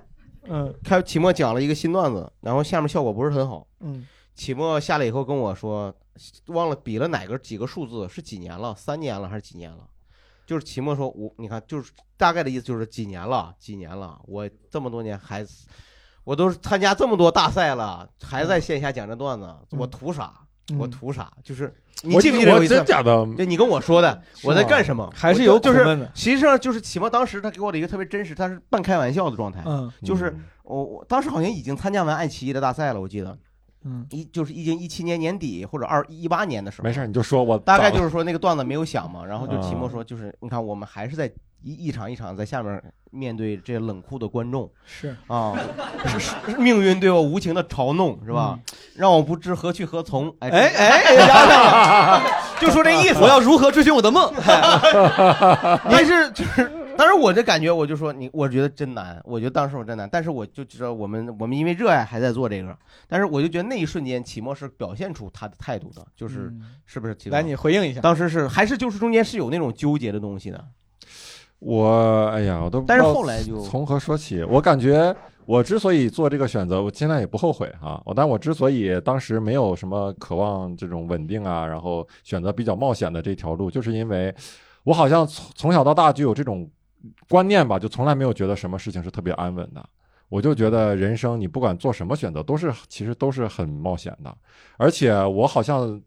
嗯，开齐墨讲了一个新段子，然后下面效果不是很好，嗯，齐墨下来以后跟我说，忘了比了哪个几个数字，是几年了，三年了还是几年了？就是齐墨说，我你看，就是大概的意思就是几年了，几年了，我这么多年还，我都参加这么多大赛了，还在线下讲这段子，我图啥？嗯我图啥？就是你记不记得？我真假的对你跟我说的，我在干什么？还是有就就是苦闷的实际上就是启墨当时他给我的一个特别真实，他是半开玩笑的状态，嗯就是我我当时好像已经参加完爱奇艺的大赛了，我记得，嗯，一就是已经一七年年底或者二一八年的时候，没事，你就说我大概就是说那个段子没有响嘛，然后就齐墨嗯说，就是你看我们还是在一一场一场在下面面对这冷酷的观众，是啊，是是命运对我无情的嘲弄是吧？让我不知何去何从。哎哎哎，压上了，就说这意思。我要如何追寻我的梦？但是就是，当时我这感觉，我就说你，我觉得真难，我觉得当时我真难。但是我就知道我们我们因为热爱还在做这个，但是我就觉得那一瞬间，启墨是表现出他的态度的，就是、嗯是不是？启墨来，你回应一下。当时是还是就是中间是有那种纠结的东西的。我哎呀，我都不但是后来就从何说起。我感觉我之所以做这个选择，我现在也不后悔啊。我但我之所以当时没有什么渴望这种稳定啊，然后选择比较冒险的这条路，就是因为我好像从从小到大就有这种观念吧，就从来没有觉得什么事情是特别安稳的。我就觉得人生你不管做什么选择，都是其实都是很冒险的，而且我好像。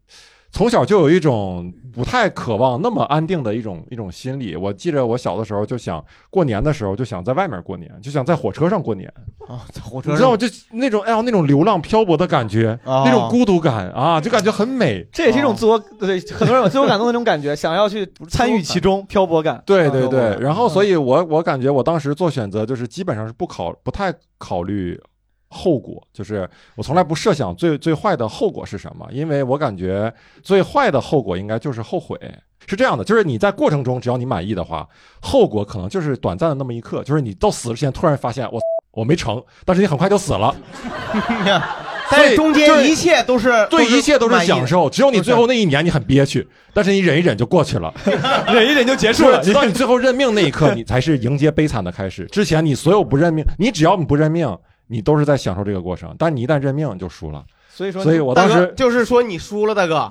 从小就有一种不太渴望那么安定的一种一种心理。我记着我小的时候就想过年的时候就想在外面过年，就想在火车上过年。啊，在火车上你知道吗？就那种哎呀那种流浪漂泊的感觉，啊那种孤独感啊，就感觉很美。这也是一种自我，对很多人有自我感动的那种感觉，想要去参与其中，漂泊感。对对对，然后所以以我我感觉我当时做选择就是基本上是不考不太考虑后果，就是我从来不设想最最坏的后果是什么，因为我感觉最坏的后果应该就是后悔。是这样的，就是你在过程中只要你满意的话，后果可能就是短暂的那么一刻，就是你到死之前突然发现我我没成，但是你很快就死了。但是中间一切都是对，一切都是享受，只有你最后那一年你很憋屈，但是你忍一忍就过去了，忍一忍就结束了。直到你最后认命那一刻，你才是迎接悲惨的开始。之前你所有不认命，你只要你不认命，你都是在享受这个过程，但你一旦认命，你就输了。所以说，所以我大哥当时就是说你输了，大哥，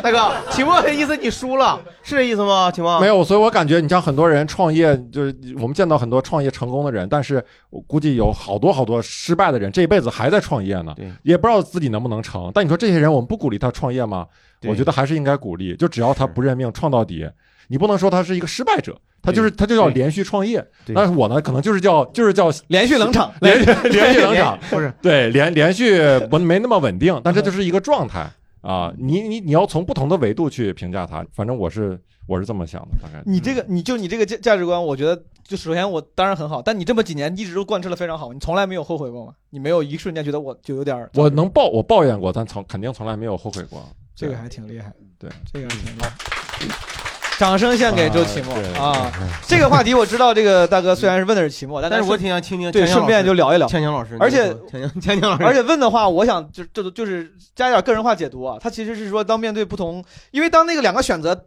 大哥，启墨的意思你输了，是这意思吗？启墨没有，所以我感觉你像很多人创业，就是我们见到很多创业成功的人，但是我估计有好多好多失败的人，这一辈子还在创业呢，也不知道自己能不能成。但你说这些人，我们不鼓励他创业吗？对我觉得还是应该鼓励，就只要他不认命，创到底，你不能说他是一个失败者。他就是他就叫连续创业，但是我呢，可能就是叫就是叫连续冷场，连续连续冷场，不是对连连续不没那么稳定，但这就是一个状态啊。你你你要从不同的维度去评价他，反正我是我是这么想的，大概。你这个，你就你这个价价值观，我觉得就首先我当然很好，但你这么几年一直都贯彻的非常好，你从来没有后悔过吗？你没有一瞬间觉得我就有点儿我能抱我抱怨过，但从肯定从来没有后悔过。这个还挺厉害，对，这个还挺厉害。掌声献给周奇墨啊！这个话题我知道，这个大哥虽然是问的是奇墨，但但是是我挺想听听对，顺便就聊一聊锵锵老师而且你说锵锵锵锵老师而且问的话，我想就就就是加一点个人化解读啊。他其实是说，当面对不同，因为当那个两个选择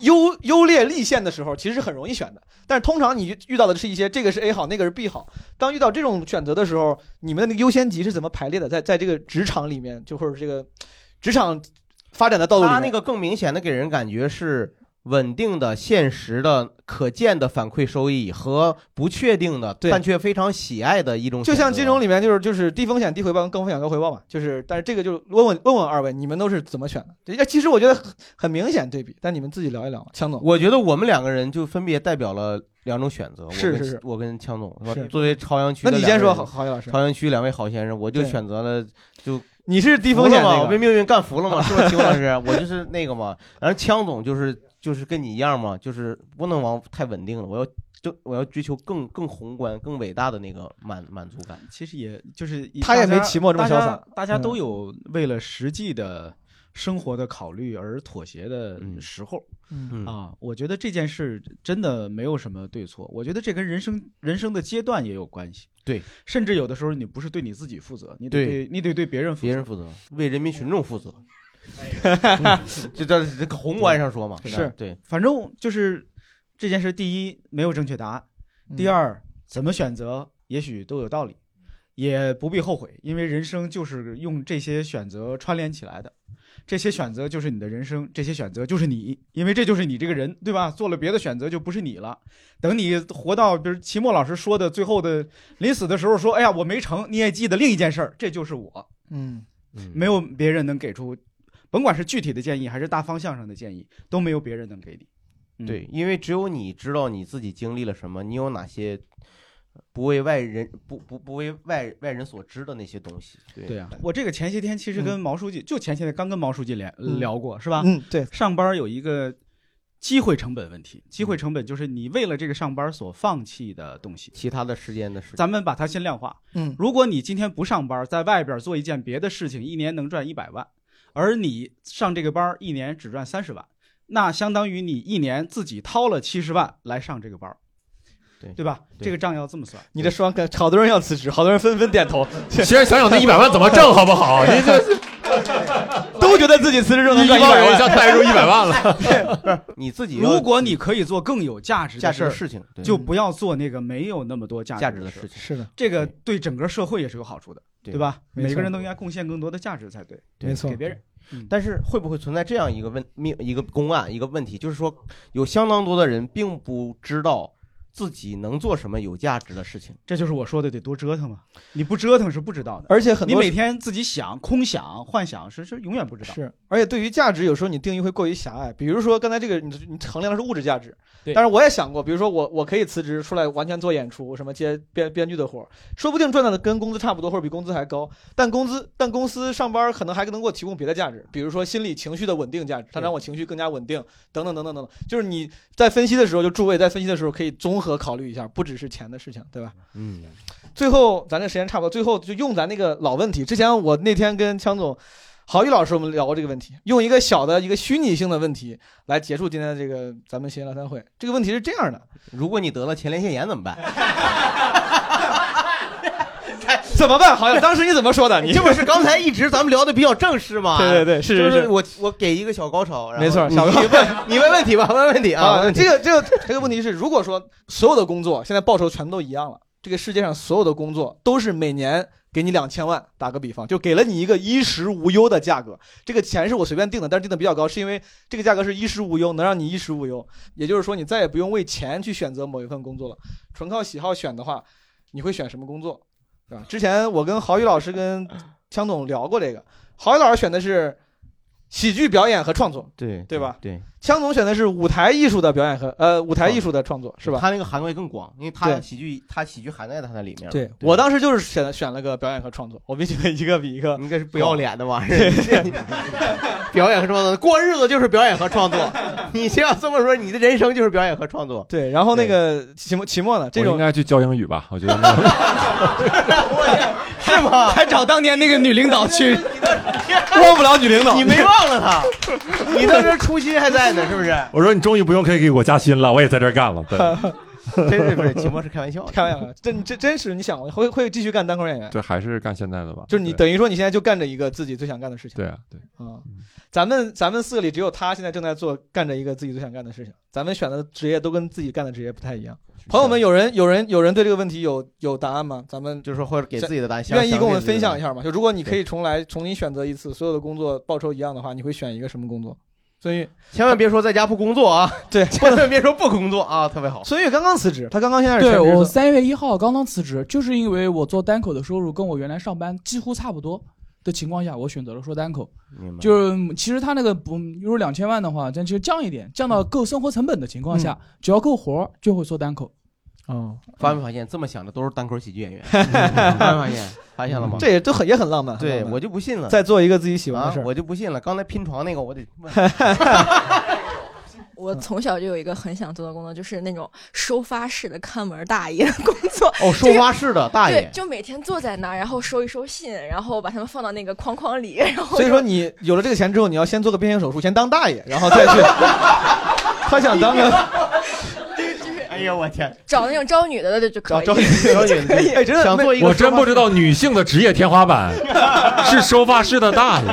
优优劣立现的时候，其实是很容易选的。但是通常你遇到的是一些这个是 A 好，那个是 B 好。当遇到这种选择的时候，你们的那个优先级是怎么排列的？在在这个职场里面，就或者这个职场发展的道路里面，他那个更明显的给人感觉是稳定的、现实的、可见的反馈收益和不确定的，但却非常喜爱的一种选择。就像金融里面就是就是低风险低回报跟高风险高回报嘛，就是但是这个就问问问问二位，你们都是怎么选的？对其实我觉得很很明显对比，但你们自己聊一聊。强总，我觉得我们两个人就分别代表了两种选择。我跟是是是我跟强总吧是作为朝阳区那的两个人，你先说郝郝宇老师朝阳区两位好先生，我就对选择了就你是低风险服了嘛，那个我被命运干服了吗，是吧，秦老师？我就是那个嘛。然后枪总就是就是跟你一样嘛，就是不能往太稳定了，我要就我要追求更更宏观、更伟大的那个满满足感。其实也就是他也没期末这么潇洒大家大家都嗯有为了实际的生活的考虑而妥协的时候。嗯啊，我觉得这件事真的没有什么对错，我觉得这跟人生人生的阶段也有关系。对，甚至有的时候你不是对你自己负责，你得对对你得对别人负责。别人负责，为人民群众负责。就这这个宏观上说嘛，是对，反正就是这件事，第一没有正确答案，第二怎么选择也许都有道理，也不必后悔，因为人生就是用这些选择串联起来的。这些选择就是你的人生，这些选择就是你，因为这就是你这个人，对吧？做了别的选择就不是你了。等你活到，比如齐墨老师说的最后的临死的时候说：“哎呀，我没成。”你也记得另一件事儿，这就是我。嗯，没有别人能给出，甭管是具体的建议还是大方向上的建议，都没有别人能给你。嗯对，因为只有你知道你自己经历了什么，你有哪些不为外人不不不为外外人所知的那些东西。对对啊，我这个前些天其实跟毛书记，就前些天刚跟毛书记聊嗯聊过，是吧？嗯，对，上班有一个机会成本问题，机会成本就是你为了这个上班所放弃的东西，其他的时间的事。咱们把它先量化。嗯，如果你今天不上班，在外边做一件别的事情，一年能赚一百万，而你上这个班一年只赚三十万，那相当于你一年自己掏了七十万来上这个班。对对吧？这个账要这么算。你这说完，好多人要辞职，好多人纷纷点头。其实想想那一百万怎么挣好不好 你这都觉得自己辞职就能赚一帮人100万，一下带入100万了 你自己如果你可以做更有价值价值的事事情就不要做那个没有那么多价价值的值的事情是的，这个对整个社会也是有好处的，对对吧？每个人都应该贡献更多的价值才对，没错给别人。但是会不会存在这样一个问命一个公案一个问题，就是说有相当多的人并不知道自己能做什么有价值的事情。这就是我说的得多折腾嘛，你不折腾是不知道的，而且很多你每天自己想、空想、幻想是是永远不知道。是，而且对于价值，有时候你定义会过于狭隘。比如说刚才这个，你你衡量的是物质价值，对但是我也想过，比如说我我可以辞职出来完全做演出，什么接编编剧的活儿，说不定赚到的跟工资差不多，或者比工资还高。但工资但公司上班可能还能给我提供别的价值，比如说心理情绪的稳定价值，它让我情绪更加稳定，等等等等等等。就是你在分析的时候，就诸位在分析的时候可以综合考虑一下，不只是钱的事情，对吧？嗯，最后咱这时间差不多，最后就用咱那个老问题。之前我那天跟枪总、郝宇老师我们聊过这个问题，用一个小的一个虚拟性的问题来结束今天的这个咱们闲聊三会。这个问题是这样的：如果你得了前列腺炎怎么办？怎么办？好像当时你怎么说的？你这不是刚才一直咱们聊的比较正式吗？对对对是就是是我我给一个小高潮，没错你小高你问 你问问题吧，问问题啊，这个这个这个问题是，如果说所有的工作现在报酬全都一样了，这个世界上所有的工作都是每年给你两千万，打个比方，就给了你一个衣食无忧的价格。这个钱是我随便定的，但是定的比较高，是因为这个价格是衣食无忧，能让你衣食无忧。也就是说，你再也不用为钱去选择某一份工作了，纯靠喜好选的话，你会选什么工作？对吧？之前我跟郝宇老师跟枪总聊过这个，郝宇老师选的是喜剧表演和创作，对对吧？对，枪总选的是舞台艺术的表演和呃舞台艺术的创作，是吧？他那个涵盖更广，因为他对喜剧他喜剧涵盖在他那里面了。对我当时就是选选了个表演和创作，我必须得一个比一个，应该是不要脸的玩意儿。表演和创作，过日子就是表演和创作。你这样这么说，你的人生就是表演和创作。对，然后那个期末期末呢，这种我应该去教英语吧？我觉得 那是吗？还找当年那个女领导去，忘不了女领导。你没忘了他，你当时初心还在呢，是不是？我说你终于不用可以给我加薪了，我也在这儿干了。对，真是不是？秦墨是开玩笑的，开玩笑的，真真真是你想会会继续干单口演员，对还是干现在的吧？就是你等于说你现在就干着一个自己最想干的事情。对啊，对，啊，咱们咱们四个里只有他现在正在做干着一个自己最想干的事情，咱们选的职业都跟自己干的职业不太一样。朋友们，有人有人有人对这个问题有有答案吗？咱们就是说或者给自己的答案愿意跟我们分享一下吗？就如果你可以重来重新选择一次，所有的工作报酬一样的话，你会选一个什么工作？孙玉，千万别说在家不工作啊！对，千万别说不工作啊，特别好。孙玉刚刚辞职，他刚刚现在是对我三月一号刚刚辞职，就是因为我做单口的收入跟我原来上班几乎差不多的情况下，我选择了说单口。就是其实他那个不，如果两千万的话，咱其实降一点，降到够生活成本的情况下，嗯只要够活儿就会说单口。哦，发没发现这么想的都是单口喜剧演员？发没发现？发现了吗？这也都很也很浪漫。对我就不信了。再做一个自己喜欢的事我就不信了。刚才拼床那个，我得问我从小就有一个很想做的工作，就是那种收发室的看门大爷的工作。哦，收发室的大爷对，就每天坐在那儿，然后收一收信，然后把他们放到那个框框里，然后所以说你有了这个钱之后，你要先做个变性手术，先当大爷，然后再去。他想当个 哎呦，我天！找那种招女的的就可以。招招女招女的哎真的想做一个我真不知道女性的职业天花板是收发室的大爷。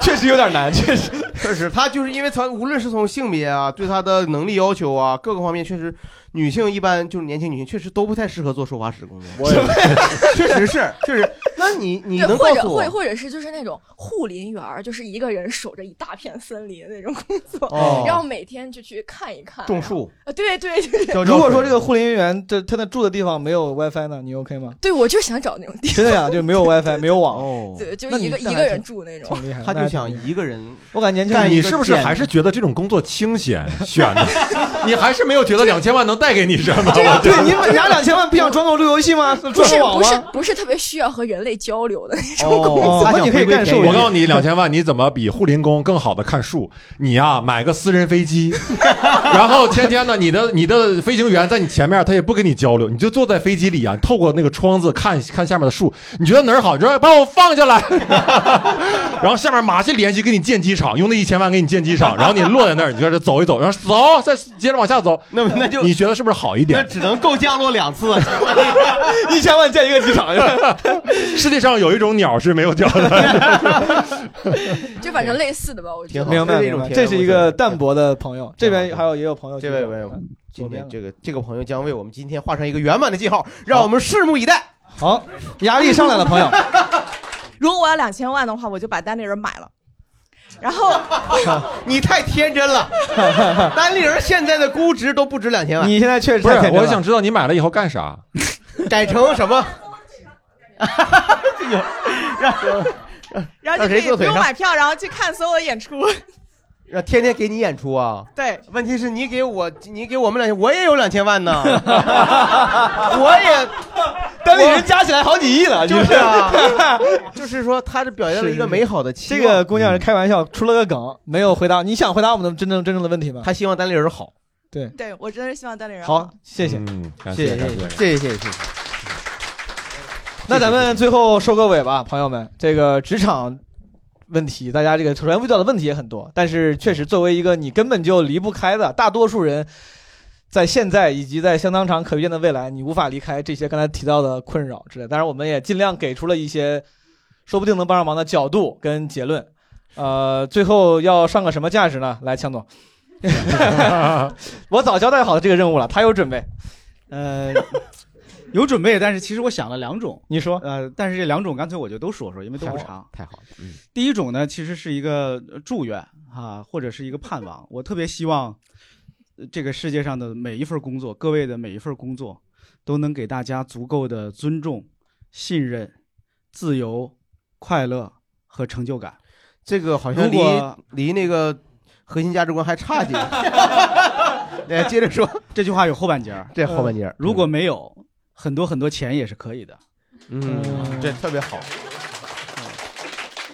确实有点难，确实确实，他就是因为从无论是从性别啊，对他的能力要求啊，各个方面，确实女性一般就是年轻女性，确实都不太适合做收发室工作。我也 确实是，确实。那你 你，能或者告诉我？或或者是就是那种护林员儿，就是一个人守着一大片森林的那种工作，哦然后每天就去看一看种树。啊，对对对，如果说这个护林员这他那住的地方没有 WiFi 呢，你 OK 吗？对我就想找那种地方，真的呀，就没有 WiFi，没有网。哦对，就一个一个人住那种。挺厉害的。他就想一个人。我感觉年轻但人你是不是还是觉得这种工作清闲选的？你还是没有觉得两千万能带给你什么？对啊我觉得对，你们拿两千万不想装个路由器吗？不是装个网不是吗？不是特别需要和人类交流的那种哦工作，那你可以我告诉你，两千万你怎么比护林工更好的看树？你呀、买个私人飞机，然后天天呢，你的你的飞行员在你前面，他也不跟你交流，你就坐在飞机里啊，透过那个窗子看看下面的树，你觉得哪儿好，你说把我放下来，然后下面马上联系给你建机场，用那一千万给你建机场，然后你落在那儿，你就这走一走，然后走，再接着往下走，那那就你觉得是不是好一点？那只能够降落两次，一千万建一个机场，世界上有一种鸟是没有脚的。就反正类似的吧，我觉得。明白明白，这是一个淡薄的朋友，这边还有也有朋友，这位朋友，今左边天这个这个朋友将为我们今天画上一个圆满的记号，让我们拭目以待。好，压力上来了，朋友。如果我要两千万的话，我就把单立人买了。然后 你太天真了，单立人现在的估值都不止两千万。你现在确实不是太天，真了我想知道你买了以后干啥？改成什么？有让然后让就可以不谁坐腿上？用买票，然后去看所有的演出。让天天给你演出啊？对，问题是你给我，你给我们两千，我也有两千万呢，我也，单立人加起来好几亿了，就是啊，就是说他是表现了一个美好的期望。这个姑娘是开玩笑，出了个梗，没有回答。你想回答我们的真正真正的问题吗？他希望单立人好。对，对我真的是希望单立人好，谢谢，嗯，感谢谢感谢谢谢谢谢谢。那咱们最后收个尾吧，朋友们，这个职场问题，大家这个首先遇到的问题也很多，但是确实作为一个你根本就离不开的，大多数人在现在以及在相当长可预见的未来，你无法离开这些刚才提到的困扰之类。当然，我们也尽量给出了一些说不定能帮上忙的角度跟结论。呃，最后要上个什么价值呢？来，强总，我早交代好这个任务了，他有准备。呃，有准备，但是其实我想了两种。你说，呃，但是这两种干脆我就都说说，因为都不长。太好了，嗯，第一种呢，其实是一个呃祝愿啊，或者是一个盼望。我特别希望呃这个世界上的每一份工作，各位的每一份工作，都能给大家足够的尊重、信任、自由、快乐和成就感。这个好像离离那个核心价值观还差几个。来，接着说，这句话有后半截儿，这后半截儿呃如果没有很多很多钱也是可以的。嗯，这特别好。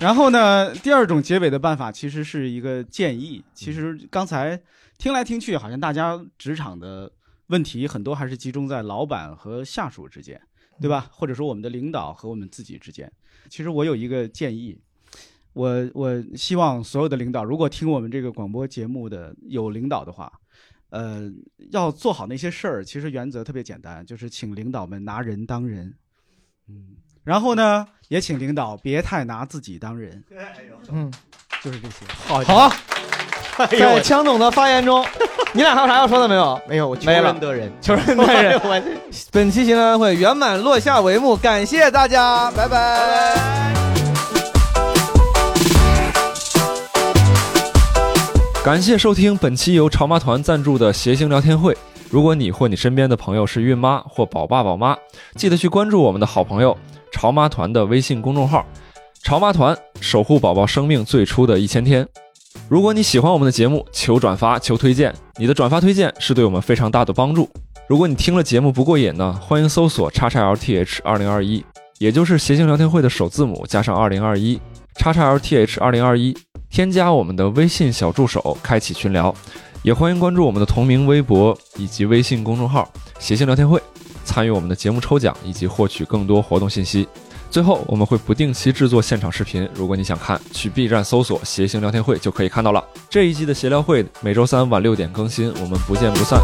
然后呢，第二种结尾的办法其实是一个建议。其实刚才听来听去，好像大家职场的问题很多还是集中在老板和下属之间，对吧？或者说我们的领导和我们自己之间。其实我有一个建议，我我希望所有的领导，如果听我们这个广播节目的有领导的话，呃，要做好那些事儿。其实原则特别简单，就是请领导们拿人当人。嗯，然后呢，也请领导别太拿自己当人。嗯，就是这些。好，哎呦在枪总的发言中，你俩还有啥要说的没有？没有，我求没了人得人，求人得人。本期新闻会圆满落下帷幕，感谢大家，拜拜。感谢收听本期由潮妈团赞助的谐星聊天会。如果你或你身边的朋友是孕妈或宝爸宝妈，记得去关注我们的好朋友潮妈团的微信公众号“潮妈团”，守护宝宝生命最初的一千天。如果你喜欢我们的节目，求转发，求推荐，你的转发推荐是对我们非常大的帮助。如果你听了节目不过瘾呢，欢迎搜索叉叉 LTH 二零二一，也就是谐星聊天会的首字母加上二零二一，叉叉 LTH 二零二一，添加我们的微信小助手，开启群聊。也欢迎关注我们的同名微博以及微信公众号“谐星聊天会”，参与我们的节目抽奖以及获取更多活动信息。最后，我们会不定期制作现场视频，如果你想看，去 B 站搜索“谐星聊天会”就可以看到了。这一季的协聊会每周三晚六点更新，我们不见不散。